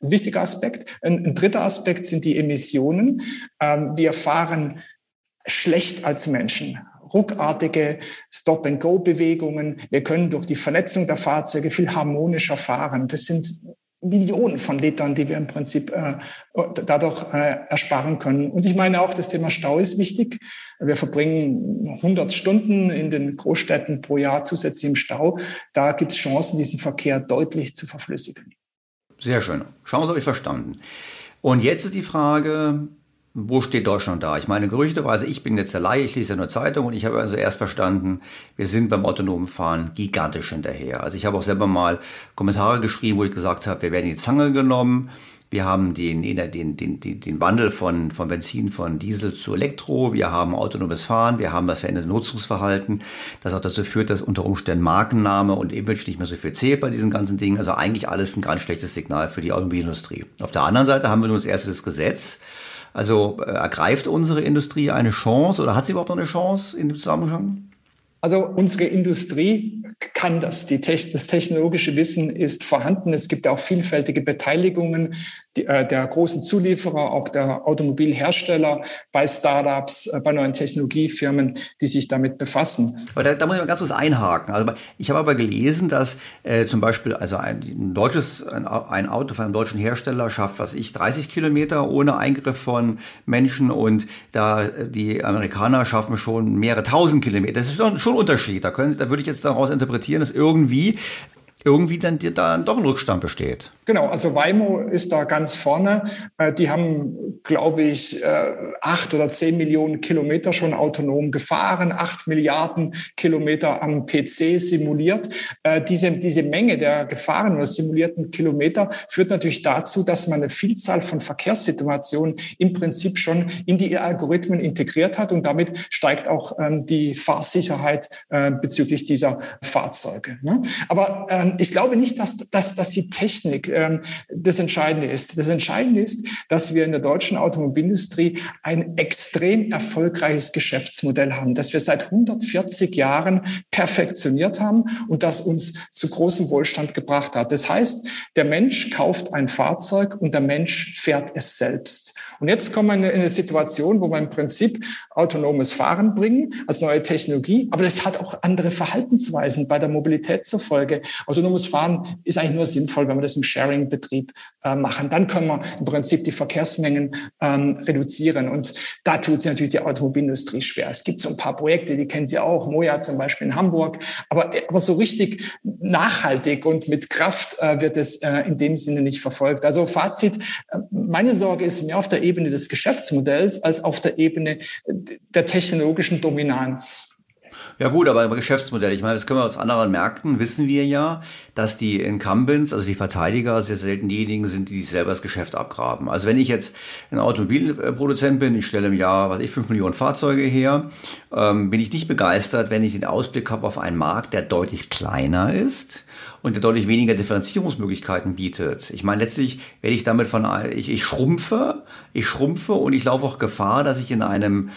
Ein wichtiger Aspekt. Ein, ein dritter Aspekt sind die Emissionen. Ähm, wir fahren schlecht als Menschen ruckartige Stop-and-Go-Bewegungen. Wir können durch die Vernetzung der Fahrzeuge viel harmonischer fahren. Das sind Millionen von Litern, die wir im Prinzip äh, dadurch äh, ersparen können. Und ich meine auch, das Thema Stau ist wichtig. Wir verbringen 100 Stunden in den Großstädten pro Jahr zusätzlich im Stau. Da gibt es Chancen, diesen Verkehr deutlich zu verflüssigen. Sehr schön. Schauen Sie, habe ich verstanden. Und jetzt ist die Frage, wo steht Deutschland da? Ich meine, gerüchteweise, ich bin jetzt der Laie, ich lese ja nur Zeitung und ich habe also erst verstanden, wir sind beim autonomen Fahren gigantisch hinterher. Also ich habe auch selber mal Kommentare geschrieben, wo ich gesagt habe, wir werden in die Zange genommen. Wir haben den, den, den, den, den Wandel von, von Benzin, von Diesel zu Elektro. Wir haben autonomes Fahren. Wir haben das veränderte Nutzungsverhalten, das auch dazu führt, dass unter Umständen Markenname und Image nicht mehr so viel zählt bei diesen ganzen Dingen. Also eigentlich alles ein ganz schlechtes Signal für die Automobilindustrie. Auf der anderen Seite haben wir nun als erstes Gesetz, also äh, ergreift unsere Industrie eine Chance oder hat sie überhaupt noch eine Chance in dem Zusammenhang? Also unsere Industrie kann das. Die, das technologische Wissen ist vorhanden. Es gibt auch vielfältige Beteiligungen die, äh, der großen Zulieferer, auch der Automobilhersteller, bei Startups, äh, bei neuen Technologiefirmen, die sich damit befassen. Aber da, da muss ich mal ganz kurz einhaken. Also ich habe aber gelesen, dass äh, zum Beispiel also ein, ein deutsches ein, ein, Auto von einem deutschen Hersteller schafft, was ich 30 Kilometer ohne Eingriff von Menschen und da äh, die Amerikaner schaffen schon mehrere tausend Kilometer. Das ist schon, schon ein Unterschied. Da, können, da würde ich jetzt daraus interpretieren, dass irgendwie irgendwie dann da doch ein Rückstand besteht. Genau, also Waymo ist da ganz vorne. Äh, die haben, glaube ich, äh, acht oder zehn Millionen Kilometer schon autonom gefahren, acht Milliarden Kilometer am PC simuliert. Äh, diese, diese Menge der gefahrenen oder simulierten Kilometer führt natürlich dazu, dass man eine Vielzahl von Verkehrssituationen im Prinzip schon in die Algorithmen integriert hat und damit steigt auch ähm, die Fahrsicherheit bezüglich dieser Fahrzeuge. Ne? Aber ich glaube nicht, dass, dass, dass die Technik ähm, das Entscheidende ist. Das Entscheidende ist, dass wir in der deutschen Automobilindustrie ein extrem erfolgreiches Geschäftsmodell haben, das wir seit 140 Jahren perfektioniert haben und das uns zu großem Wohlstand gebracht hat. Das heißt, der Mensch kauft ein Fahrzeug und der Mensch fährt es selbst. Und jetzt kommen wir in eine Situation, wo wir im Prinzip autonomes Fahren bringen als neue Technologie, aber das hat auch andere Verhaltensweisen bei der Mobilität zur Folge. Autonomes Fahren ist eigentlich nur sinnvoll, wenn wir das im Sharing-Betrieb äh, machen. Dann können wir im Prinzip die Verkehrsmengen ähm, reduzieren. Und da tut sich natürlich die Automobilindustrie schwer. Es gibt so ein paar Projekte, die kennen Sie auch, Moja zum Beispiel in Hamburg. Aber, aber so richtig nachhaltig und mit Kraft äh, wird es äh, in dem Sinne nicht verfolgt. Also Fazit, äh, meine Sorge ist mehr auf der Ebene des Geschäftsmodells als auf der Ebene der technologischen Dominanz. Ja gut, aber Geschäftsmodell, ich meine, das können wir aus anderen Märkten, wissen wir ja, dass die Incumbents, also die Verteidiger, sehr selten diejenigen sind, die sich selber das Geschäft abgraben. Also wenn ich jetzt ein Automobilproduzent bin, ich stelle im Jahr, was ich, fünf Millionen Fahrzeuge her, ähm, bin ich nicht begeistert, wenn ich den Ausblick habe auf einen Markt, der deutlich kleiner ist und der deutlich weniger Differenzierungsmöglichkeiten bietet. Ich meine, letztlich werde ich damit von, ich, ich schrumpfe, ich schrumpfe und ich laufe auch Gefahr, dass ich in einem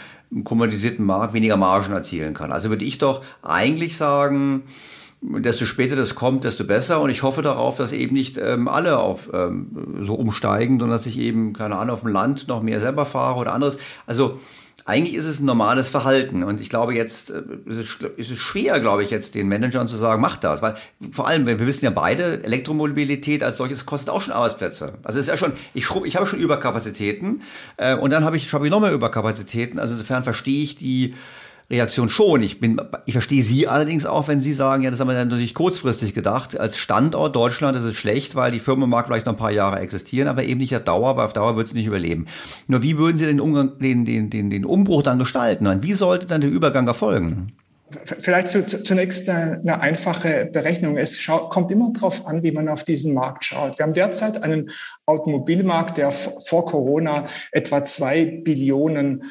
kommodisierten Markt weniger Margen erzielen kann. Also würde ich doch eigentlich sagen, desto später das kommt, desto besser. Und ich hoffe darauf, dass eben nicht ähm, alle auf ähm, so umsteigen, sondern dass ich eben, keine Ahnung, auf dem Land noch mehr selber fahre oder anderes. Also eigentlich ist es ein normales Verhalten. Und ich glaube, jetzt äh, ist es, schwer, glaube ich, jetzt den Managern zu sagen, mach das. Weil vor allem, wir wissen ja beide, Elektromobilität als solches kostet auch schon Arbeitsplätze. Also es ist ja schon, ich, ich habe schon Überkapazitäten äh, und dann habe ich, habe ich noch mehr Überkapazitäten. Also insofern verstehe ich die Reaktion schon. Ich bin, ich verstehe Sie allerdings auch, wenn Sie sagen, ja, das haben wir natürlich kurzfristig gedacht. Als Standort Deutschland ist es schlecht, weil die Firma mag vielleicht noch ein paar Jahre existieren, aber eben nicht auf Dauer, weil auf Dauer wird sie nicht überleben. Nur wie würden Sie den, Umgang, den, den, den, den Umbruch dann gestalten? Wie sollte dann der Übergang erfolgen? Vielleicht zu, zu, zunächst eine, einfache Berechnung. Es schau, kommt immer darauf an, wie man auf diesen Markt schaut. Wir haben derzeit einen Automobilmarkt, der vor Corona etwa zwei Billionen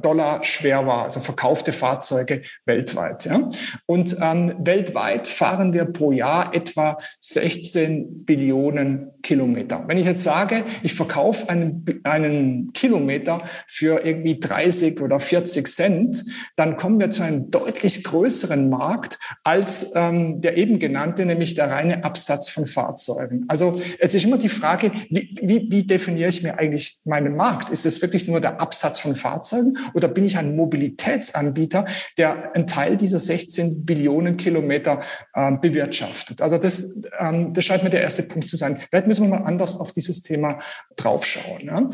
Dollar schwer war, also verkaufte Fahrzeuge weltweit. Ja? Und ähm, weltweit fahren wir pro Jahr etwa 16 Billionen Kilometer. Wenn ich jetzt sage, ich verkaufe einen, einen Kilometer für irgendwie 30 oder 40 Cent, dann kommen wir zu einem deutlich größeren Markt als ähm, der eben genannte, nämlich der reine Absatz von Fahrzeugen. Also es ist immer die Frage, wie, wie, wie definiere ich mir eigentlich meinen Markt? Ist es wirklich nur der Absatz von Fahrzeugen? Fahrzeugen oder bin ich ein Mobilitätsanbieter, der einen Teil dieser 16 Billionen Kilometer äh, bewirtschaftet? Also das, ähm, das scheint mir der erste Punkt zu sein. Vielleicht müssen wir mal anders auf dieses Thema draufschauen. Ja?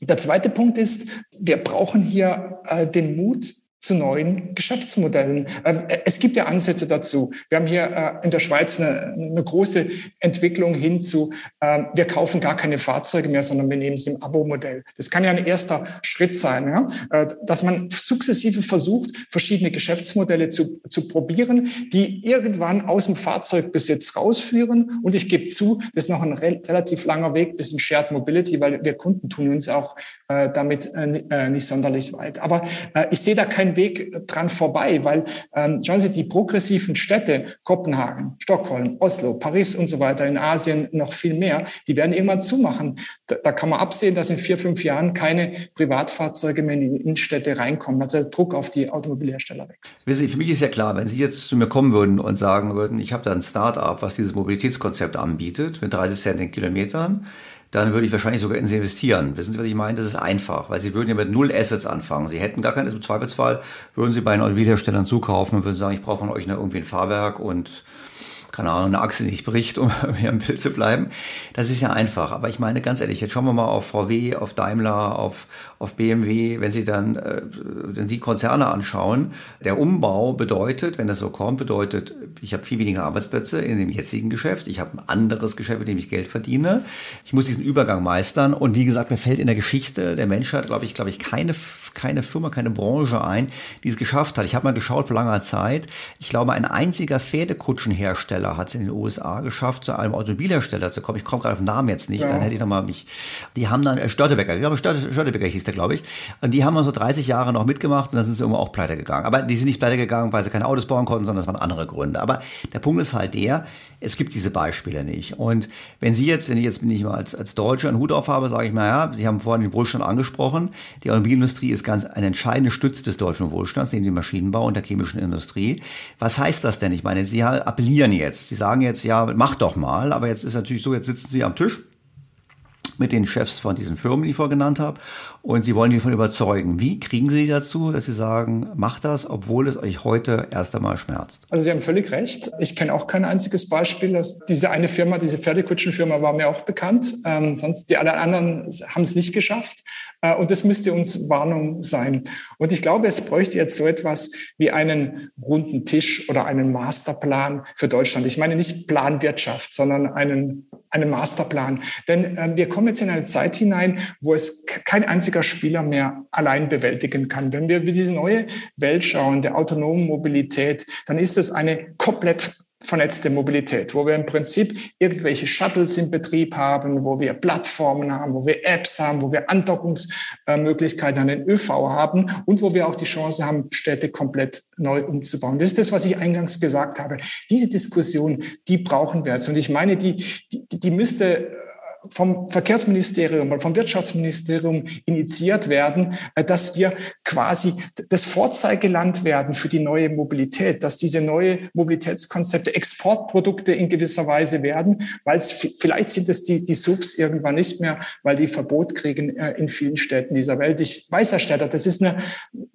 Der zweite Punkt ist, wir brauchen hier äh, den Mut, zu neuen Geschäftsmodellen. Ähm, es gibt ja Ansätze dazu. Wir haben hier äh, in der Schweiz eine, eine große Entwicklung hin zu, ähm, wir kaufen gar keine Fahrzeuge mehr, sondern wir nehmen sie im Abo-Modell. Das kann ja ein erster Schritt sein, äh, dass man sukzessive versucht, verschiedene Geschäftsmodelle zu, zu probieren, die irgendwann aus dem Fahrzeugbesitz rausführen. Und ich gebe zu, das ist noch ein relativ langer Weg bis in Shared Mobility, weil wir Kunden tun uns auch äh, damit nicht sonderlich weit. Aber ich sehe da kein kein Weg dran vorbei, weil ähm, schauen Sie, die progressiven Städte, Kopenhagen, Stockholm, Oslo, Paris und so weiter, in Asien noch viel mehr, die werden irgendwann zumachen. Da, da kann man absehen, dass in vier, fünf Jahren keine Privatfahrzeuge mehr in die Innenstädte reinkommen. Also der Druck auf die Automobilhersteller wächst. Wissen Sie, für mich ist ja klar, wenn Sie jetzt zu mir kommen würden und sagen würden, ich habe da ein Start-up, was dieses Mobilitätskonzept anbietet, mit 30 Cent in Kilometern, dann würde ich wahrscheinlich sogar in sie investieren. Wissen Sie, was ich meine? Das ist einfach, weil Sie würden ja mit null Assets anfangen. Sie hätten gar keinen, im Zweifelsfall würden Sie bei den Automobilherstellern zukaufen und würden sagen, ich brauche von euch irgendwie ein Fahrwerk und keine Ahnung, eine Achse nicht bricht, um hier im Bild zu bleiben. Das ist ja einfach. Aber ich meine ganz ehrlich, jetzt schauen wir mal auf VW, auf Daimler, auf, auf BMW, wenn Sie dann äh, die Konzerne anschauen. Der Umbau bedeutet, wenn das so kommt, bedeutet, ich habe viel weniger Arbeitsplätze in dem jetzigen Geschäft. Ich habe ein anderes Geschäft, mit dem ich Geld verdiene. Ich muss diesen Übergang meistern. Und wie gesagt, mir fällt in der Geschichte der Menschheit, glaube ich, glaube ich, keine, keine Firma, keine Branche ein, die es geschafft hat. Ich habe mal geschaut vor langer Zeit. Ich glaube, ein einziger Pferdekutschenhersteller Hersteller hat es in den USA geschafft, zu einem Automobilhersteller zu kommen. Ich komme gerade auf den Namen jetzt nicht, ja. dann hätte ich nochmal mich. Die haben dann, äh, Störtebecker, ich glaube, Störtebecker hieß der, glaube ich. Und die haben dann so 30 Jahre noch mitgemacht und dann sind sie irgendwo auch pleite gegangen. Aber die sind nicht pleite gegangen, weil sie keine Autos bauen konnten, sondern das waren andere Gründe. Aber der Punkt ist halt der, es gibt diese Beispiele nicht. Und wenn Sie jetzt, wenn ich jetzt bin ich mal als, als Deutscher einen Hut auf habe, sage ich mal, ja, Sie haben vorhin den Wohlstand angesprochen. Die Automobilindustrie ist ganz eine entscheidende Stütze des deutschen Wohlstands, neben dem Maschinenbau und der chemischen Industrie. Was heißt das denn? Ich meine, Sie appellieren jetzt. Sie sagen jetzt, ja, mach doch mal. Aber jetzt ist natürlich so, jetzt sitzen Sie am Tisch mit den Chefs von diesen Firmen, die ich vorher genannt habe. Und Sie wollen die davon überzeugen. Wie kriegen Sie dazu, dass Sie sagen, macht das, obwohl es euch heute erst einmal schmerzt? Also Sie haben völlig recht. Ich kenne auch kein einziges Beispiel. Diese eine Firma, diese Pferdekutschenfirma war mir auch bekannt. Ähm, sonst die alle anderen haben es nicht geschafft. Äh, und das müsste uns Warnung sein. Und ich glaube, es bräuchte jetzt so etwas wie einen runden Tisch oder einen Masterplan für Deutschland. Ich meine nicht Planwirtschaft, sondern einen, einen Masterplan. Denn äh, wir kommen jetzt in eine Zeit hinein, wo es kein einziger Spieler mehr allein bewältigen kann. Wenn wir diese neue Welt schauen, der autonomen Mobilität, dann ist es eine komplett vernetzte Mobilität, wo wir im Prinzip irgendwelche Shuttles in Betrieb haben, wo wir Plattformen haben, wo wir Apps haben, wo wir Andockungsmöglichkeiten an den ÖV haben und wo wir auch die Chance haben, Städte komplett neu umzubauen. Das ist das, was ich eingangs gesagt habe. Diese Diskussion, die brauchen wir jetzt. Und ich meine, die, die, die müsste vom Verkehrsministerium oder vom Wirtschaftsministerium initiiert werden, äh, dass wir quasi das Vorzeigeland werden für die neue Mobilität, dass diese neue Mobilitätskonzepte Exportprodukte in gewisser Weise werden, weil es vielleicht sind es die, die Subs irgendwann nicht mehr, weil die Verbot kriegen äh, in vielen Städten dieser Welt. Ich weiß, Herr Städter, das ist eine,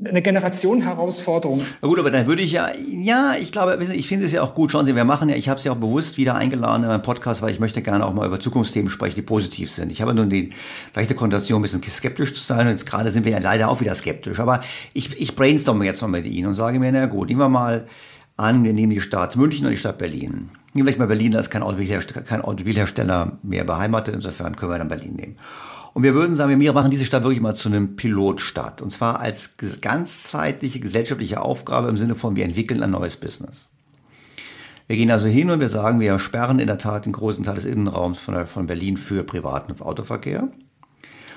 eine Generation Herausforderung. Gut, aber dann würde ich ja, ja, ich glaube, ich finde es ja auch gut. Schauen Sie, wir machen ja, ich habe Sie auch bewusst wieder eingeladen in meinen Podcast, weil ich möchte gerne auch mal über Zukunftsthemen sprechen, die positiv sind. Ich habe nur die leichte Konnotation, ein bisschen skeptisch zu sein. Und jetzt gerade sind wir ja leider auch wieder skeptisch. Aber ich, ich brainstorme jetzt mal mit Ihnen und sage mir, na gut, nehmen wir mal an, wir nehmen die Stadt München und die Stadt Berlin. Nehmen wir mal Berlin, da ist kein Automobilhersteller, kein Automobilhersteller mehr beheimatet. Insofern können wir dann Berlin nehmen. Und wir würden sagen, wir machen diese Stadt wirklich mal zu einem Pilotstadt. Und zwar als ganzheitliche gesellschaftliche Aufgabe im Sinne von, wir entwickeln ein neues Business. Wir gehen also hin und wir sagen, wir sperren in der Tat den großen Teil des Innenraums von, von Berlin für privaten Autoverkehr.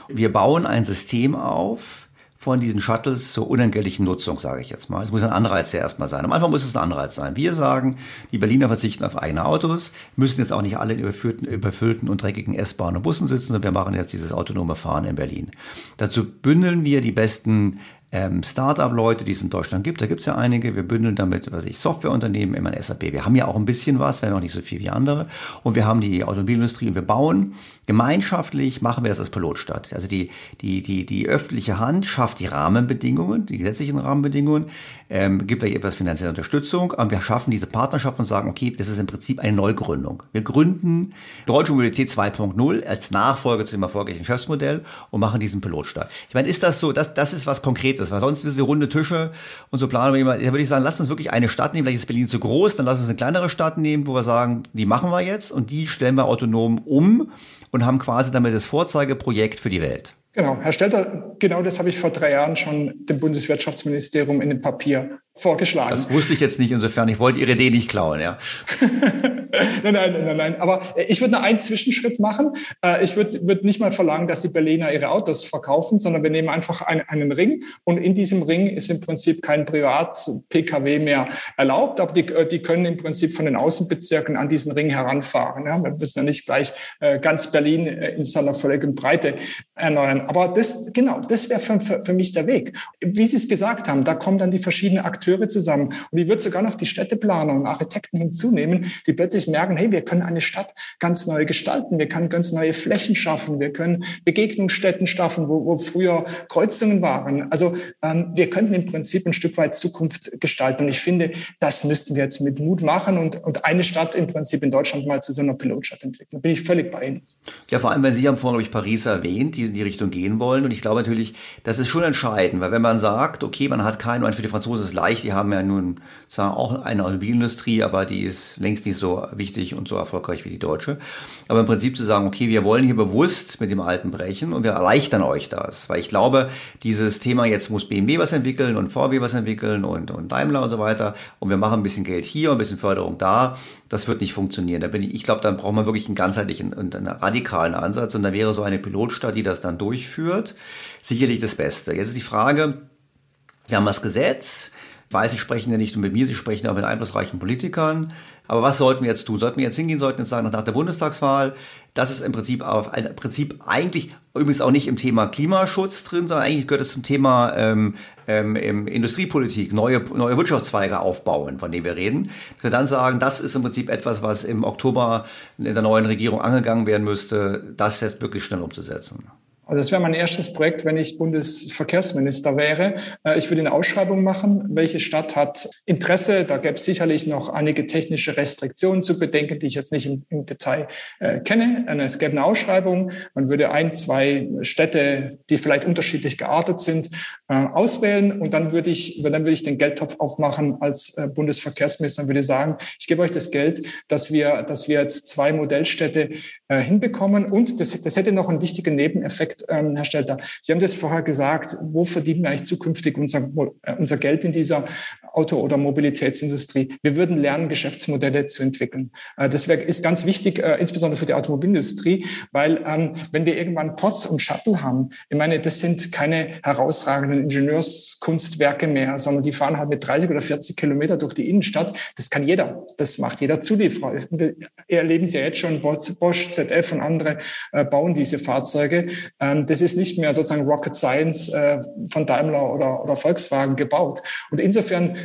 Wir bauen ein System auf, von diesen Shuttles zur unentgeltlichen Nutzung, sage ich jetzt mal. Es muss ein Anreiz ja erstmal sein. Am Anfang muss es ein Anreiz sein. Wir sagen, die Berliner verzichten auf eigene Autos, müssen jetzt auch nicht alle in überfüllten, überfüllten und dreckigen S-Bahnen und Bussen sitzen, sondern wir machen jetzt dieses autonome Fahren in Berlin. Dazu bündeln wir die besten ähm, Start-up-Leute, die es in Deutschland gibt. Da gibt es ja einige. Wir bündeln damit, was ich, Softwareunternehmen, immer ein SAP. Wir haben ja auch ein bisschen was, wenn auch nicht so viel wie andere. Und wir haben die Automobilindustrie und wir bauen gemeinschaftlich, machen wir das als Pilotstadt. Also die, die, die, die öffentliche Hand schafft die Rahmenbedingungen, die gesetzlichen Rahmenbedingungen, ähm, gibt vielleicht etwas finanzielle Unterstützung, aber wir schaffen diese Partnerschaft und sagen, okay, das ist im Prinzip eine Neugründung. Wir gründen Deutsche Mobilität 2.0 als Nachfolge zu dem erfolgreichen Geschäftsmodell und machen diesen Pilotstart. Ich meine, ist das so, das, das ist was Konkretes, weil sonst sind sie runde Tische und so planen wir immer, da würde ich sagen, lass uns wirklich eine Stadt nehmen, vielleicht ist Berlin zu groß, dann lass uns eine kleinere Stadt nehmen, wo wir sagen, die machen wir jetzt und die stellen wir autonom um und haben quasi damit das Vorzeigeprojekt für die Welt. Genau, Herr Stelter, genau das habe ich vor drei Jahren schon dem Bundeswirtschaftsministerium in dem Papier vorgeschlagen. Das wusste ich jetzt nicht, insofern, ich wollte Ihre Idee nicht klauen, ja. nein, nein, nein, nein, aber ich würde nur einen Zwischenschritt machen. Äh, ich würde, würde nicht mal verlangen, dass die Berliner ihre Autos verkaufen, sondern wir nehmen einfach einen, einen Ring und in diesem Ring ist im Prinzip kein Privat-Pkw mehr erlaubt, aber die, äh, die können im Prinzip von den Außenbezirken an diesen Ring heranfahren. Ja, wir müssen ja nicht gleich äh, ganz Berlin in seiner völligen Breite erneuern. Aber das, genau, das wäre für, für, für mich der Weg. Wie Sie es gesagt haben, da kommen dann die verschiedenen Akteure Akteure zusammen. Und ich würde sogar noch die Städteplaner und Architekten hinzunehmen, die plötzlich merken, hey, wir können eine Stadt ganz neu gestalten, wir können ganz neue Flächen schaffen, wir können Begegnungsstätten schaffen, wo, wo früher Kreuzungen waren. Also ähm, wir könnten im Prinzip ein Stück weit Zukunft gestalten. Und ich finde, das müssten wir jetzt mit Mut machen und, und eine Stadt im Prinzip in Deutschland mal zu so einer Pilotstadt entwickeln. Da bin ich völlig bei Ihnen. Ja, vor allem, weil Sie haben vorhin, glaube ich, Paris erwähnt, die in die Richtung gehen wollen. Und ich glaube natürlich, das ist schon entscheidend, weil wenn man sagt, okay, man hat keinen, für die Franzosen ist es leicht, die haben ja nun zwar auch eine Automobilindustrie, aber die ist längst nicht so wichtig und so erfolgreich wie die deutsche. Aber im Prinzip zu sagen, okay, wir wollen hier bewusst mit dem Alten brechen und wir erleichtern euch das. Weil ich glaube, dieses Thema jetzt muss BMW was entwickeln und VW was entwickeln und, und Daimler und so weiter und wir machen ein bisschen Geld hier und ein bisschen Förderung da. Das wird nicht funktionieren. Da bin ich, ich glaube, dann braucht man wirklich einen ganzheitlichen und einen radikalen Ansatz und da wäre so eine Pilotstadt, die das dann durchführt, sicherlich das Beste. Jetzt ist die Frage, wir haben das Gesetz, weiß, Sie sprechen ja nicht nur mit mir, Sie sprechen auch mit einflussreichen Politikern. Aber was sollten wir jetzt tun? Sollten wir jetzt hingehen, sollten jetzt sagen, nach der Bundestagswahl, das ist im Prinzip, auf, also im Prinzip eigentlich übrigens auch nicht im Thema Klimaschutz drin, sondern eigentlich gehört es zum Thema ähm, ähm, Industriepolitik, neue, neue Wirtschaftszweige aufbauen, von denen wir reden. Wir dann sagen, das ist im Prinzip etwas, was im Oktober in der neuen Regierung angegangen werden müsste, das jetzt wirklich schnell umzusetzen. Also das wäre mein erstes Projekt, wenn ich Bundesverkehrsminister wäre. Äh, ich würde eine Ausschreibung machen, welche Stadt hat Interesse. Da gäbe es sicherlich noch einige technische Restriktionen zu bedenken, die ich jetzt nicht im, im Detail äh, kenne. Äh, es gäbe eine Ausschreibung. Man würde ein, zwei Städte, die vielleicht unterschiedlich geartet sind, äh, auswählen und dann würde ich, dann würde ich den Geldtopf aufmachen als äh, Bundesverkehrsminister und würde sagen, ich gebe euch das Geld, dass wir, dass wir jetzt zwei Modellstädte äh, hinbekommen und das, das hätte noch einen wichtigen Nebeneffekt Aspekt, ähm, Herr Stelter. Sie haben das vorher gesagt, wo verdienen wir eigentlich zukünftig unser, äh, unser Geld in dieser Auto- oder Mobilitätsindustrie? Wir würden lernen, Geschäftsmodelle zu entwickeln. Äh, das wär, ist ganz wichtig, äh, insbesondere für die Automobilindustrie, weil ähm, wenn wir irgendwann Pots und Shuttle haben, ich meine, das sind keine herausragenden Ingenieurskunstwerke mehr, sondern die fahren halt mit 30 oder 40 Kilometer durch die Innenstadt. Das kann jeder. Das macht jeder Zulieferer. Wir erleben Sie ja jetzt schon, Bosch, ZF und andere äh, bauen diese Fahrzeuge. Ähm, das ist nicht mehr sozusagen Rocket Science äh, von Daimler oder, oder Volkswagen gebaut. Und insofern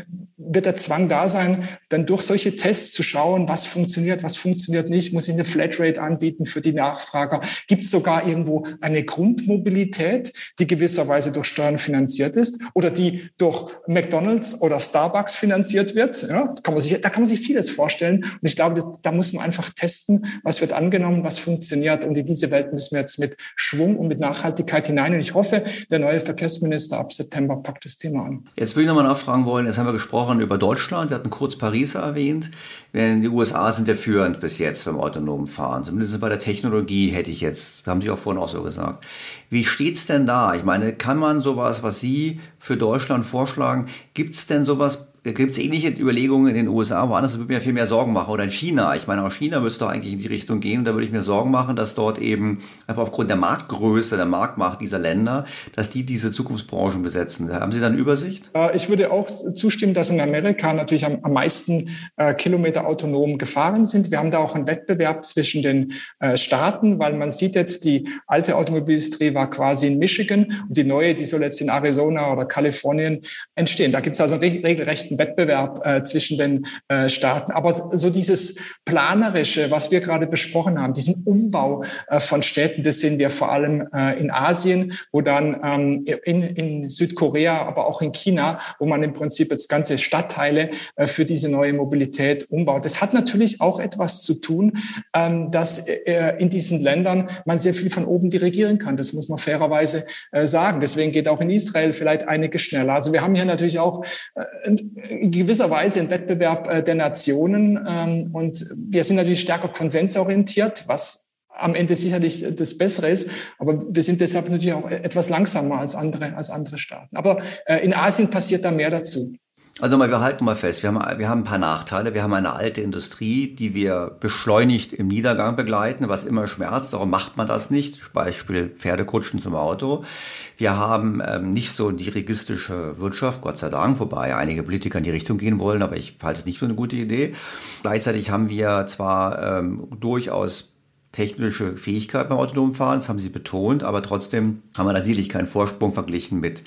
wird der Zwang da sein, dann durch solche Tests zu schauen, was funktioniert, was funktioniert nicht. Muss ich eine Flatrate anbieten für die Nachfrager? Gibt es sogar irgendwo eine Grundmobilität, die gewisserweise durch Steuern finanziert ist oder die durch McDonald's oder Starbucks finanziert wird? Ja, kann man sich, da kann man sich vieles vorstellen. Und ich glaube, da muss man einfach testen, was wird angenommen, was funktioniert. Und in diese Welt müssen wir jetzt mit Schwung und mit Nachhaltigkeit hinein. Und ich hoffe, der neue Verkehrsminister ab September packt das Thema an. Jetzt will ich nochmal nachfragen wollen, jetzt haben wir gesprochen, gesprochen über Deutschland, wir hatten kurz Paris erwähnt. Die USA sind ja führend bis jetzt beim autonomen Fahren. Zumindest bei der Technologie hätte ich jetzt, haben Sie auch vorhin auch so gesagt. Wie steht's denn da? Ich meine, kann man sowas, was Sie für Deutschland vorschlagen, gibt's denn sowas gibt es ähnliche Überlegungen in den USA, woanders würde mir viel mehr Sorgen machen. Oder in China. Ich meine, auch China müsste doch eigentlich in die Richtung gehen. Und da würde ich mir Sorgen machen, dass dort eben einfach aufgrund der Marktgröße, der Marktmacht dieser Länder, dass die diese Zukunftsbranchen besetzen. Haben Sie da eine Übersicht? Äh, ich würde auch zustimmen, dass in Amerika natürlich am, am meisten äh, Kilometer autonom gefahren sind. Wir haben da auch einen Wettbewerb zwischen den äh, Staaten, weil man sieht jetzt, die alte Automobilindustrie war quasi in Michigan und die neue, die soll jetzt in Arizona oder Kalifornien entstehen. Da gibt es also einen regelrechten echten Wettbewerb äh, zwischen den äh, Staaten. Aber so dieses Planerische, was wir gerade besprochen haben, diesen Umbau äh, von Städten, das sehen wir vor allem äh, in Asien, wo dann ähm, in, in Südkorea, aber auch in China, wo man im Prinzip jetzt ganze Stadtteile äh, für diese neue Mobilität umbaut. Das hat natürlich auch etwas zu tun, ähm, dass äh, in diesen Ländern man sehr viel von oben dirigieren kann. Das muss man fairerweise sagen. Deswegen geht auch in Israel vielleicht einiges schneller. Also wir haben hier natürlich auch in gewisser Weise ein Wettbewerb äh, der Nationen. Ähm, und wir sind natürlich stärker konsensorientiert, was am Ende sicherlich das Bessere ist. Aber wir sind deshalb natürlich auch etwas langsamer als andere, als andere Staaten. Aber äh, in Asien passiert da mehr dazu. Also mal, wir halten mal fest, wir haben, wir haben ein paar Nachteile. Wir haben eine alte Industrie, die wir beschleunigt im Niedergang begleiten, was immer schmerzt. Darum macht man das nicht. Beispiel Pferdekutschen zum Auto. Wir haben ähm, nicht so dirigistische Wirtschaft, Gott sei Dank, wobei einige Politiker in die Richtung gehen wollen, aber ich halte es nicht für eine gute Idee. Gleichzeitig haben wir zwar ähm, durchaus technische Fähigkeit beim autonomen Fahren, das haben sie betont, aber trotzdem haben wir natürlich keinen Vorsprung verglichen mit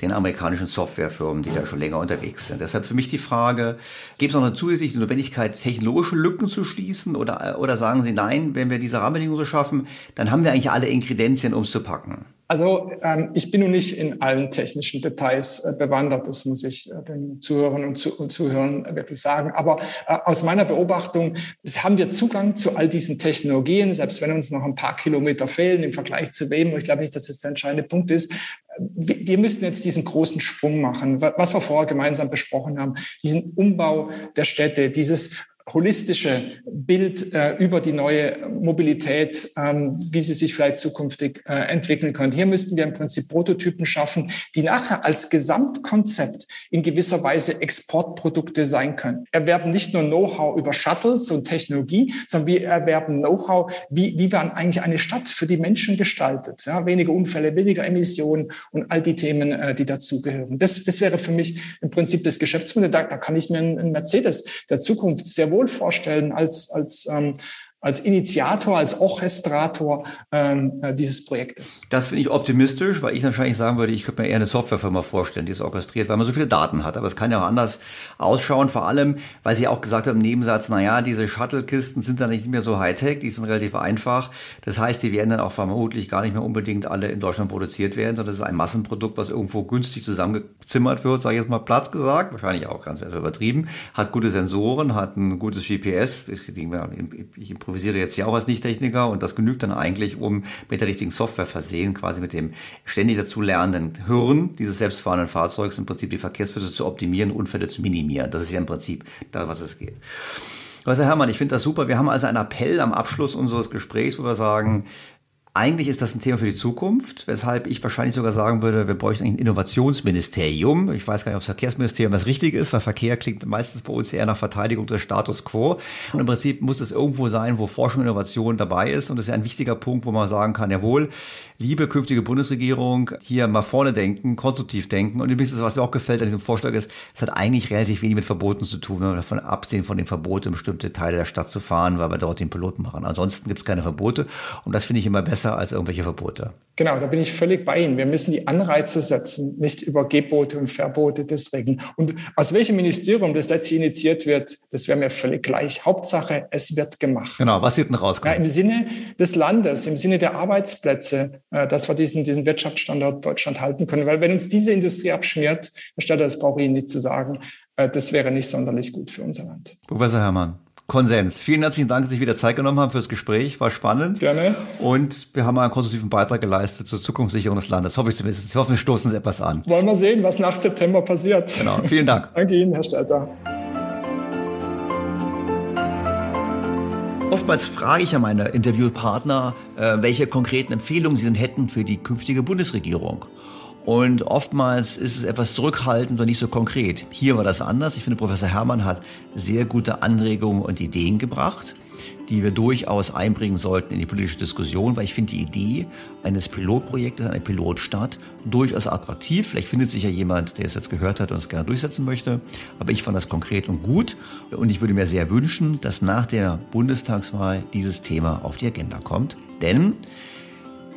den amerikanischen Softwarefirmen, die da schon länger unterwegs sind. Deshalb für mich die Frage, gibt es noch eine zusätzliche Notwendigkeit, technologische Lücken zu schließen oder, oder sagen Sie, nein, wenn wir diese Rahmenbedingungen so schaffen, dann haben wir eigentlich alle Inkredenzien, um es zu packen? Also ähm, ich bin nun nicht in allen technischen Details äh, bewandert, das muss ich äh, den Zuhörern und, zu, und Zuhörern wirklich sagen. Aber äh, aus meiner Beobachtung haben wir Zugang zu all diesen Technologien, selbst wenn uns noch ein paar Kilometer fehlen im Vergleich zu wem. Und ich glaube nicht, dass das der entscheidende Punkt ist. Wir, wir müssen jetzt diesen großen Sprung machen, was wir vorher gemeinsam besprochen haben, diesen Umbau der Städte, dieses holistische Bild äh, über die neue Mobilität, ähm, wie sie sich vielleicht zukünftig äh, entwickeln kann. Hier müssten wir im Prinzip Prototypen schaffen, die nachher als Gesamtkonzept in gewisser Weise Exportprodukte sein können. Erwerben nicht nur Know-how über Shuttles und Technologie, sondern wir erwerben Know-how, wie, wie man eigentlich eine Stadt für die Menschen gestaltet. Ja, weniger Unfälle, weniger Emissionen und all die Themen, äh, die dazugehören. Das, das wäre für mich im Prinzip das Geschäftsmodell. Da, da kann ich mir einen Mercedes der Zukunft sehr wohl wohl vorstellen als, als ähm, als Initiator, als Orchestrator ähm, äh, dieses Projektes. Das finde ich optimistisch, weil ich wahrscheinlich sagen würde, ich könnte mir eher eine Softwarefirma vorstellen, die es orchestriert, weil man so viele Daten hat. Aber es kann ja auch anders ausschauen, vor allem, weil Sie auch gesagt haben im Nebensatz, na ja, diese Shuttle-Kisten sind dann nicht mehr so Hightech, die sind relativ einfach. Das heißt, die werden dann auch vermutlich gar nicht mehr unbedingt alle in Deutschland produziert werden, sondern das ist ein Massenprodukt, was irgendwo günstig zusammengezimmert wird, sage ich jetzt mal Platz gesagt, wahrscheinlich auch ganz übertrieben, hat gute Sensoren, hat ein gutes GPS, ich, ich improvisiere jetzt ja auch als Nicht-Techniker und das genügt dann eigentlich, um mit der richtigen Software versehen, quasi mit dem ständig dazu lernenden Hirn dieses selbstfahrenden Fahrzeugs im Prinzip die Verkehrsflüsse zu optimieren, Unfälle zu minimieren. Das ist ja im Prinzip da, was es geht. Also Hermann, ich finde das super. Wir haben also einen Appell am Abschluss unseres Gesprächs, wo wir sagen, eigentlich ist das ein Thema für die Zukunft, weshalb ich wahrscheinlich sogar sagen würde, wir bräuchten ein Innovationsministerium. Ich weiß gar nicht, ob das Verkehrsministerium das richtig ist, weil Verkehr klingt meistens bei uns eher nach Verteidigung des Status quo. Und im Prinzip muss es irgendwo sein, wo Forschung und Innovation dabei ist. Und das ist ja ein wichtiger Punkt, wo man sagen kann, jawohl, liebe künftige Bundesregierung, hier mal vorne denken, konstruktiv denken. Und übrigens, was mir auch gefällt an diesem Vorschlag ist, es hat eigentlich relativ wenig mit Verboten zu tun, wenn wir davon absehen, von dem Verbot in bestimmte Teile der Stadt zu fahren, weil wir dort den Piloten machen. Ansonsten gibt es keine Verbote. Und das finde ich immer besser besser als irgendwelche Verbote. Genau, da bin ich völlig bei Ihnen. Wir müssen die Anreize setzen, nicht über Gebote und Verbote das regeln. Und aus welchem Ministerium das letztlich initiiert wird, das wäre mir völlig gleich. Hauptsache, es wird gemacht. Genau, was wird denn rauskommen? Ja, Im Sinne des Landes, im Sinne der Arbeitsplätze, äh, dass wir diesen, diesen Wirtschaftsstandort Deutschland halten können. Weil wenn uns diese Industrie abschmiert, Herr Stadt, das brauche ich Ihnen nicht zu sagen, äh, das wäre nicht sonderlich gut für unser Land. Professor Herrmann, Konsens. Vielen herzlichen Dank, dass Sie sich wieder Zeit genommen haben fürs Gespräch. War spannend. Gerne. Und wir haben einen konstruktiven Beitrag geleistet zur Zukunftssicherung des Landes. Hoffe ich zumindest. Ich hoffe, wir stoßen es etwas an. Wollen wir sehen, was nach September passiert. Genau. Vielen Dank. Danke Ihnen, Herr Stelter. Oftmals frage ich ja meine Interviewpartner, äh, welche konkreten Empfehlungen sie denn hätten für die künftige Bundesregierung. Und oftmals ist es etwas zurückhaltend und nicht so konkret. Hier war das anders. Ich finde, Professor Herrmann hat sehr gute Anregungen und Ideen gebracht die wir durchaus einbringen sollten in die politische Diskussion, weil ich finde die Idee eines Pilotprojektes, einer Pilotstadt durchaus attraktiv. Vielleicht findet sich ja jemand, der es jetzt gehört hat und es gerne durchsetzen möchte. Aber ich fand das konkret und gut. Und ich würde mir sehr wünschen, dass nach der Bundestagswahl dieses Thema auf die Agenda kommt. Denn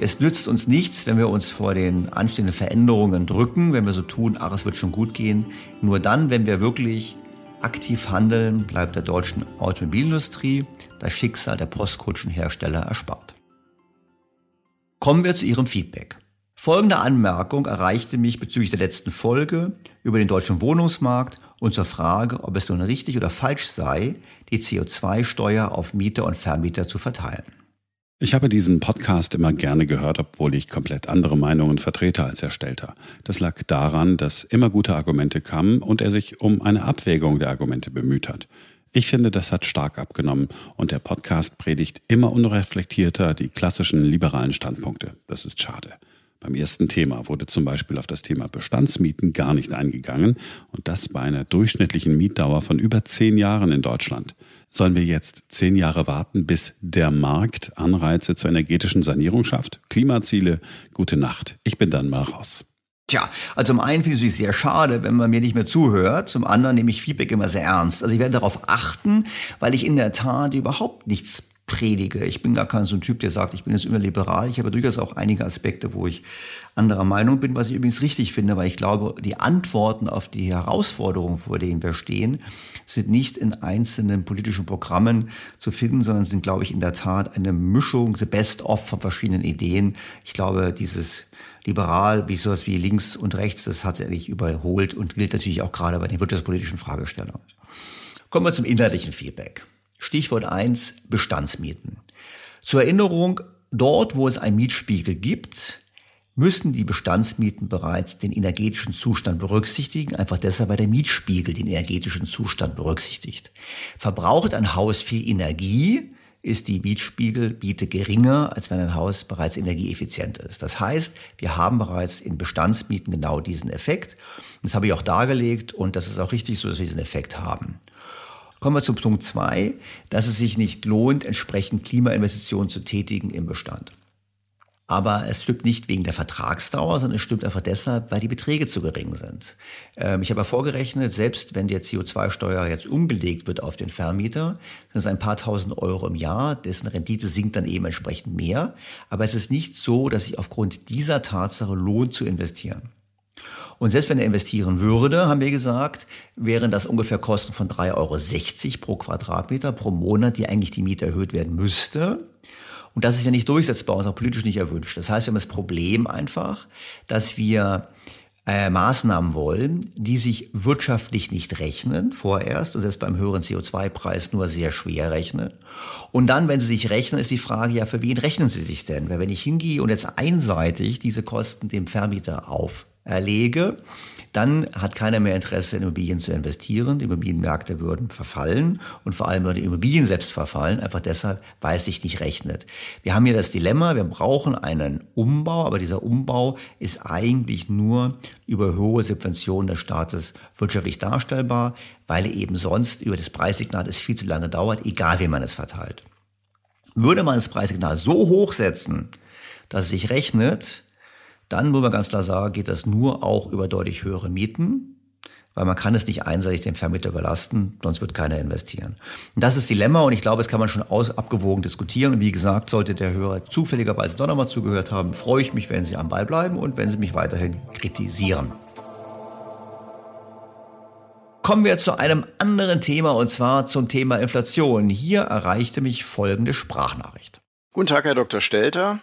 es nützt uns nichts, wenn wir uns vor den anstehenden Veränderungen drücken, wenn wir so tun, ach, es wird schon gut gehen. Nur dann, wenn wir wirklich aktiv handeln, bleibt der deutschen Automobilindustrie das Schicksal der Postkutschenhersteller erspart. Kommen wir zu Ihrem Feedback. Folgende Anmerkung erreichte mich bezüglich der letzten Folge über den deutschen Wohnungsmarkt und zur Frage, ob es nun richtig oder falsch sei, die CO2-Steuer auf Mieter und Vermieter zu verteilen. Ich habe diesen Podcast immer gerne gehört, obwohl ich komplett andere Meinungen vertrete als Herr Stelter. Das lag daran, dass immer gute Argumente kamen und er sich um eine Abwägung der Argumente bemüht hat. Ich finde, das hat stark abgenommen und der Podcast predigt immer unreflektierter die klassischen liberalen Standpunkte. Das ist schade. Beim ersten Thema wurde zum Beispiel auf das Thema Bestandsmieten gar nicht eingegangen und das bei einer durchschnittlichen Mietdauer von über zehn Jahren in Deutschland. Sollen wir jetzt zehn Jahre warten, bis der Markt Anreize zur energetischen Sanierung schafft? Klimaziele? Gute Nacht. Ich bin dann mal raus. Tja, also zum einen finde ich es sehr schade, wenn man mir nicht mehr zuhört. Zum anderen nehme ich Feedback immer sehr ernst. Also ich werde darauf achten, weil ich in der Tat überhaupt nichts predige. Ich bin gar kein so ein Typ, der sagt, ich bin jetzt immer liberal. Ich habe durchaus auch einige Aspekte, wo ich anderer Meinung bin, was ich übrigens richtig finde, weil ich glaube, die Antworten auf die Herausforderungen, vor denen wir stehen, sind nicht in einzelnen politischen Programmen zu finden, sondern sind, glaube ich, in der Tat eine Mischung, the best of von verschiedenen Ideen. Ich glaube, dieses liberal, wie sowas wie links und rechts, das hat sich eigentlich überholt und gilt natürlich auch gerade bei den wirtschaftspolitischen Fragestellungen. Kommen wir zum inhaltlichen Feedback. Stichwort eins Bestandsmieten. Zur Erinnerung, dort, wo es einen Mietspiegel gibt, müssen die Bestandsmieten bereits den energetischen Zustand berücksichtigen, einfach deshalb, weil der Mietspiegel den energetischen Zustand berücksichtigt. Verbraucht ein Haus viel Energie, ist die Mietspiegelmiete geringer, als wenn ein Haus bereits energieeffizient ist. Das heißt, wir haben bereits in Bestandsmieten genau diesen Effekt. Das habe ich auch dargelegt und das ist auch richtig so, dass wir diesen Effekt haben. Kommen wir zum Punkt zwei, dass es sich nicht lohnt, entsprechend Klimainvestitionen zu tätigen im Bestand. Aber es stimmt nicht wegen der Vertragsdauer, sondern es stimmt einfach deshalb, weil die Beträge zu gering sind. Ähm, ich habe ja vorgerechnet, selbst wenn der CO2-Steuer jetzt umgelegt wird auf den Vermieter, sind es ein paar tausend Euro im Jahr, dessen Rendite sinkt dann eben entsprechend mehr. Aber es ist nicht so, dass sich aufgrund dieser Tatsache lohnt zu investieren. Und selbst wenn er investieren würde, haben wir gesagt, wären das ungefähr Kosten von 3,60 Euro pro Quadratmeter pro Monat, die eigentlich die Miete erhöht werden müsste. Und das ist ja nicht durchsetzbar und auch politisch nicht erwünscht. Das heißt, wir haben das Problem einfach, dass wir äh, Maßnahmen wollen, die sich wirtschaftlich nicht rechnen vorerst und selbst beim höheren CO2-Preis nur sehr schwer rechnen. Und dann, wenn sie sich rechnen, ist die Frage ja, für wen rechnen sie sich denn? Weil wenn ich hingehe und jetzt einseitig diese Kosten dem Vermieter auf erlege, dann hat keiner mehr Interesse, in Immobilien zu investieren. Die Immobilienmärkte würden verfallen und vor allem würden die Immobilien selbst verfallen, einfach deshalb, weil es sich nicht rechnet. Wir haben hier das Dilemma, wir brauchen einen Umbau, aber dieser Umbau ist eigentlich nur über hohe Subventionen des Staates wirtschaftlich darstellbar, weil eben sonst über das Preissignal es viel zu lange dauert, egal wie man es verteilt. Würde man das Preissignal so hoch setzen, dass es sich rechnet, dann muss man ganz klar sagen, geht das nur auch über deutlich höhere Mieten, weil man kann es nicht einseitig dem Vermieter überlasten, sonst wird keiner investieren. Und das ist Dilemma und ich glaube, das kann man schon aus, abgewogen diskutieren. Und wie gesagt, sollte der Hörer zufälligerweise doch nochmal zugehört haben, freue ich mich, wenn Sie am Ball bleiben und wenn Sie mich weiterhin kritisieren. Kommen wir zu einem anderen Thema und zwar zum Thema Inflation. Hier erreichte mich folgende Sprachnachricht. Guten Tag, Herr Dr. Stelter.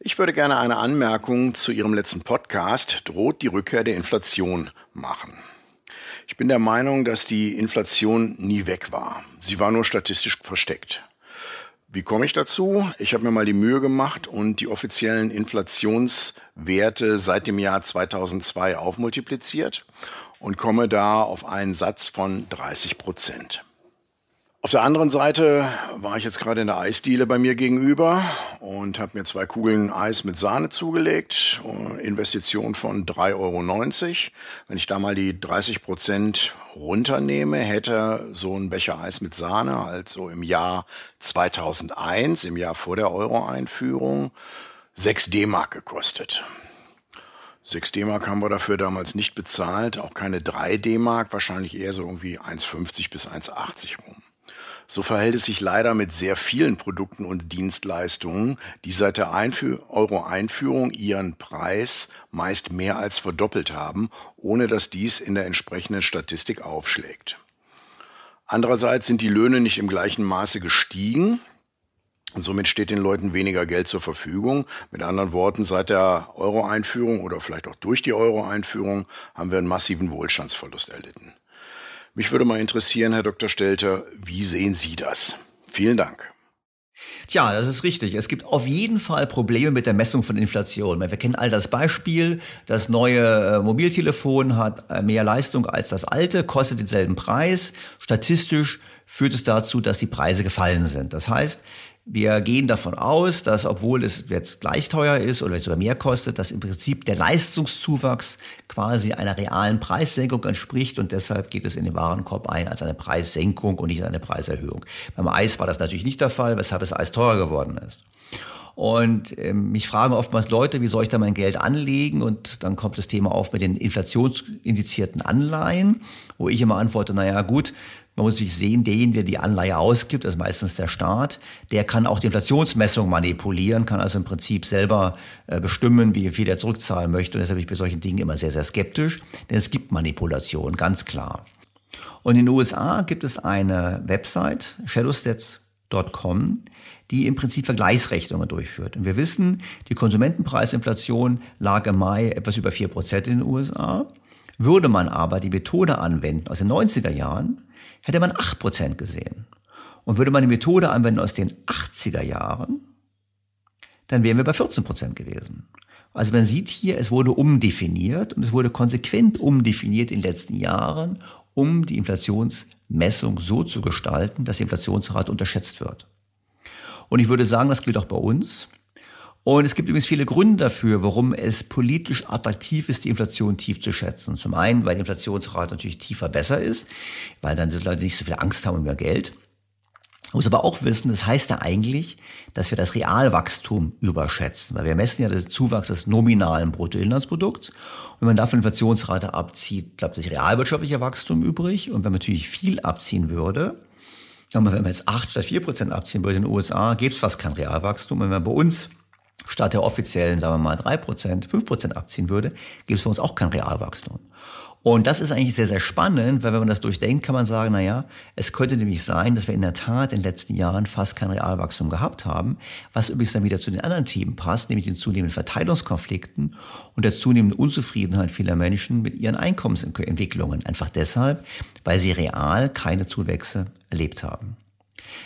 Ich würde gerne eine Anmerkung zu Ihrem letzten Podcast Droht die Rückkehr der Inflation machen. Ich bin der Meinung, dass die Inflation nie weg war. Sie war nur statistisch versteckt. Wie komme ich dazu? Ich habe mir mal die Mühe gemacht und die offiziellen Inflationswerte seit dem Jahr 2002 aufmultipliziert und komme da auf einen Satz von 30 Prozent. Auf der anderen Seite war ich jetzt gerade in der Eisdiele bei mir gegenüber und habe mir zwei Kugeln Eis mit Sahne zugelegt. Investition von 3,90 Euro. Wenn ich da mal die 30 Prozent runternehme, hätte so ein Becher Eis mit Sahne, also im Jahr 2001, im Jahr vor der Euro-Einführung, 6 D-Mark gekostet. 6 D-Mark haben wir dafür damals nicht bezahlt, auch keine 3 D-Mark, wahrscheinlich eher so irgendwie 1,50 bis 1,80 rum. So verhält es sich leider mit sehr vielen Produkten und Dienstleistungen, die seit der Euro-Einführung ihren Preis meist mehr als verdoppelt haben, ohne dass dies in der entsprechenden Statistik aufschlägt. Andererseits sind die Löhne nicht im gleichen Maße gestiegen, und somit steht den Leuten weniger Geld zur Verfügung. Mit anderen Worten, seit der Euro-Einführung oder vielleicht auch durch die Euro-Einführung haben wir einen massiven Wohlstandsverlust erlitten. Mich würde mal interessieren, Herr Dr. Stelter, wie sehen Sie das? Vielen Dank. Tja, das ist richtig. Es gibt auf jeden Fall Probleme mit der Messung von Inflation. Wir kennen all das Beispiel. Das neue äh, Mobiltelefon hat äh, mehr Leistung als das alte, kostet denselben Preis. Statistisch führt es dazu, dass die Preise gefallen sind. Das heißt, wir gehen davon aus, dass obwohl es jetzt gleich teuer ist oder sogar mehr kostet, dass im Prinzip der Leistungszuwachs quasi einer realen Preissenkung entspricht und deshalb geht es in den Warenkorb ein als eine Preissenkung und nicht als eine Preiserhöhung. Beim Eis war das natürlich nicht der Fall, weshalb das Eis teurer geworden ist. Und ähm, mich fragen oftmals Leute, wie soll ich da mein Geld anlegen? Und dann kommt das Thema auf mit den inflationsindizierten Anleihen, wo ich immer antworte, naja gut, man muss sich sehen, derjenige, der die Anleihe ausgibt, das ist meistens der Staat, der kann auch die Inflationsmessung manipulieren, kann also im Prinzip selber äh, bestimmen, wie viel er zurückzahlen möchte. Und deshalb bin ich bei solchen Dingen immer sehr, sehr skeptisch, denn es gibt Manipulation, ganz klar. Und in den USA gibt es eine Website, shadowstats.com, die im Prinzip Vergleichsrechnungen durchführt. Und wir wissen, die Konsumentenpreisinflation lag im Mai etwas über 4% in den USA. Würde man aber die Methode anwenden aus den 90er Jahren, hätte man 8% gesehen. Und würde man die Methode anwenden aus den 80er Jahren, dann wären wir bei 14% gewesen. Also man sieht hier, es wurde umdefiniert und es wurde konsequent umdefiniert in den letzten Jahren, um die Inflationsmessung so zu gestalten, dass die Inflationsrate unterschätzt wird. Und ich würde sagen, das gilt auch bei uns. Und es gibt übrigens viele Gründe dafür, warum es politisch attraktiv ist, die Inflation tief zu schätzen. Zum einen, weil die Inflationsrate natürlich tiefer besser ist, weil dann die Leute nicht so viel Angst haben um ihr Geld. Man muss aber auch wissen, das heißt ja eigentlich, dass wir das Realwachstum überschätzen, weil wir messen ja den Zuwachs des nominalen Bruttoinlandsprodukts. Und wenn man davon Inflationsrate abzieht, bleibt das realwirtschaftliche Wachstum übrig. Und wenn man natürlich viel abziehen würde, wenn man jetzt 8 statt 4 Prozent abziehen würde in den USA, gäbe es fast kein Realwachstum. Und wenn man bei uns statt der offiziellen, sagen wir mal, 3%, 5% abziehen würde, gibt es für uns auch kein Realwachstum. Und das ist eigentlich sehr, sehr spannend, weil wenn man das durchdenkt, kann man sagen, na ja, es könnte nämlich sein, dass wir in der Tat in den letzten Jahren fast kein Realwachstum gehabt haben, was übrigens dann wieder zu den anderen Themen passt, nämlich den zunehmenden Verteilungskonflikten und der zunehmenden Unzufriedenheit vieler Menschen mit ihren Einkommensentwicklungen. Einfach deshalb, weil sie real keine Zuwächse erlebt haben.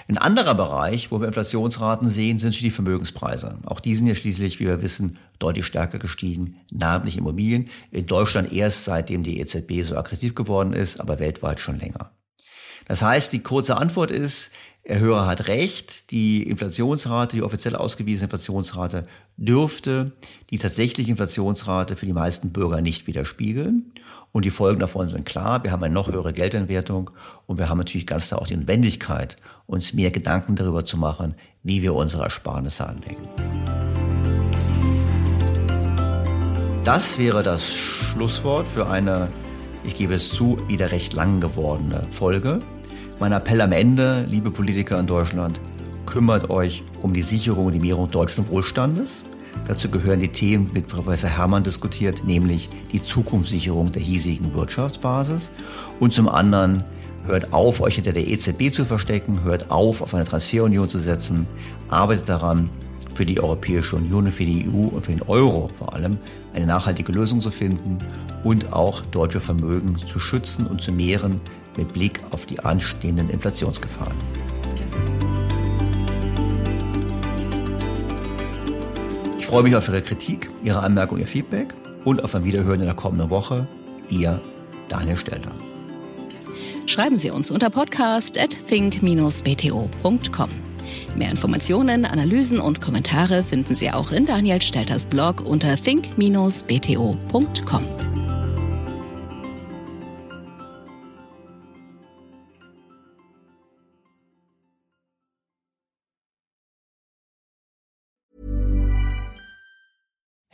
Ein anderer Bereich, wo wir Inflationsraten sehen, sind die Vermögenspreise. Auch die sind ja schließlich, wie wir wissen, deutlich stärker gestiegen, namentlich Immobilien. In Deutschland erst seitdem die EZB so aggressiv geworden ist, aber weltweit schon länger. Das heißt, die kurze Antwort ist, der Hörer hat recht, die Inflationsrate, die offiziell ausgewiesene Inflationsrate dürfte die tatsächliche Inflationsrate für die meisten Bürger nicht widerspiegeln. Und die Folgen davon sind klar. Wir haben eine noch höhere Geldentwertung und wir haben natürlich ganz klar auch die Notwendigkeit, uns mehr Gedanken darüber zu machen, wie wir unsere Ersparnisse anlegen. Das wäre das Schlusswort für eine, ich gebe es zu, wieder recht lang gewordene Folge. Mein Appell am Ende, liebe Politiker in Deutschland, kümmert euch um die Sicherung und die Mehrung deutschen Wohlstandes. Dazu gehören die Themen, mit Professor Hermann diskutiert, nämlich die Zukunftssicherung der hiesigen Wirtschaftsbasis und zum anderen Hört auf, euch hinter der EZB zu verstecken. Hört auf, auf eine Transferunion zu setzen. Arbeitet daran, für die Europäische Union, für die EU und für den Euro vor allem eine nachhaltige Lösung zu finden und auch deutsche Vermögen zu schützen und zu mehren mit Blick auf die anstehenden Inflationsgefahren. Ich freue mich auf Ihre Kritik, Ihre Anmerkung, Ihr Feedback und auf ein Wiederhören in der kommenden Woche. Ihr Daniel Stelter. Schreiben Sie uns unter podcast at think-bto.com. Mehr Informationen, Analysen und Kommentare finden Sie auch in Daniel Stelters Blog unter think-bto.com.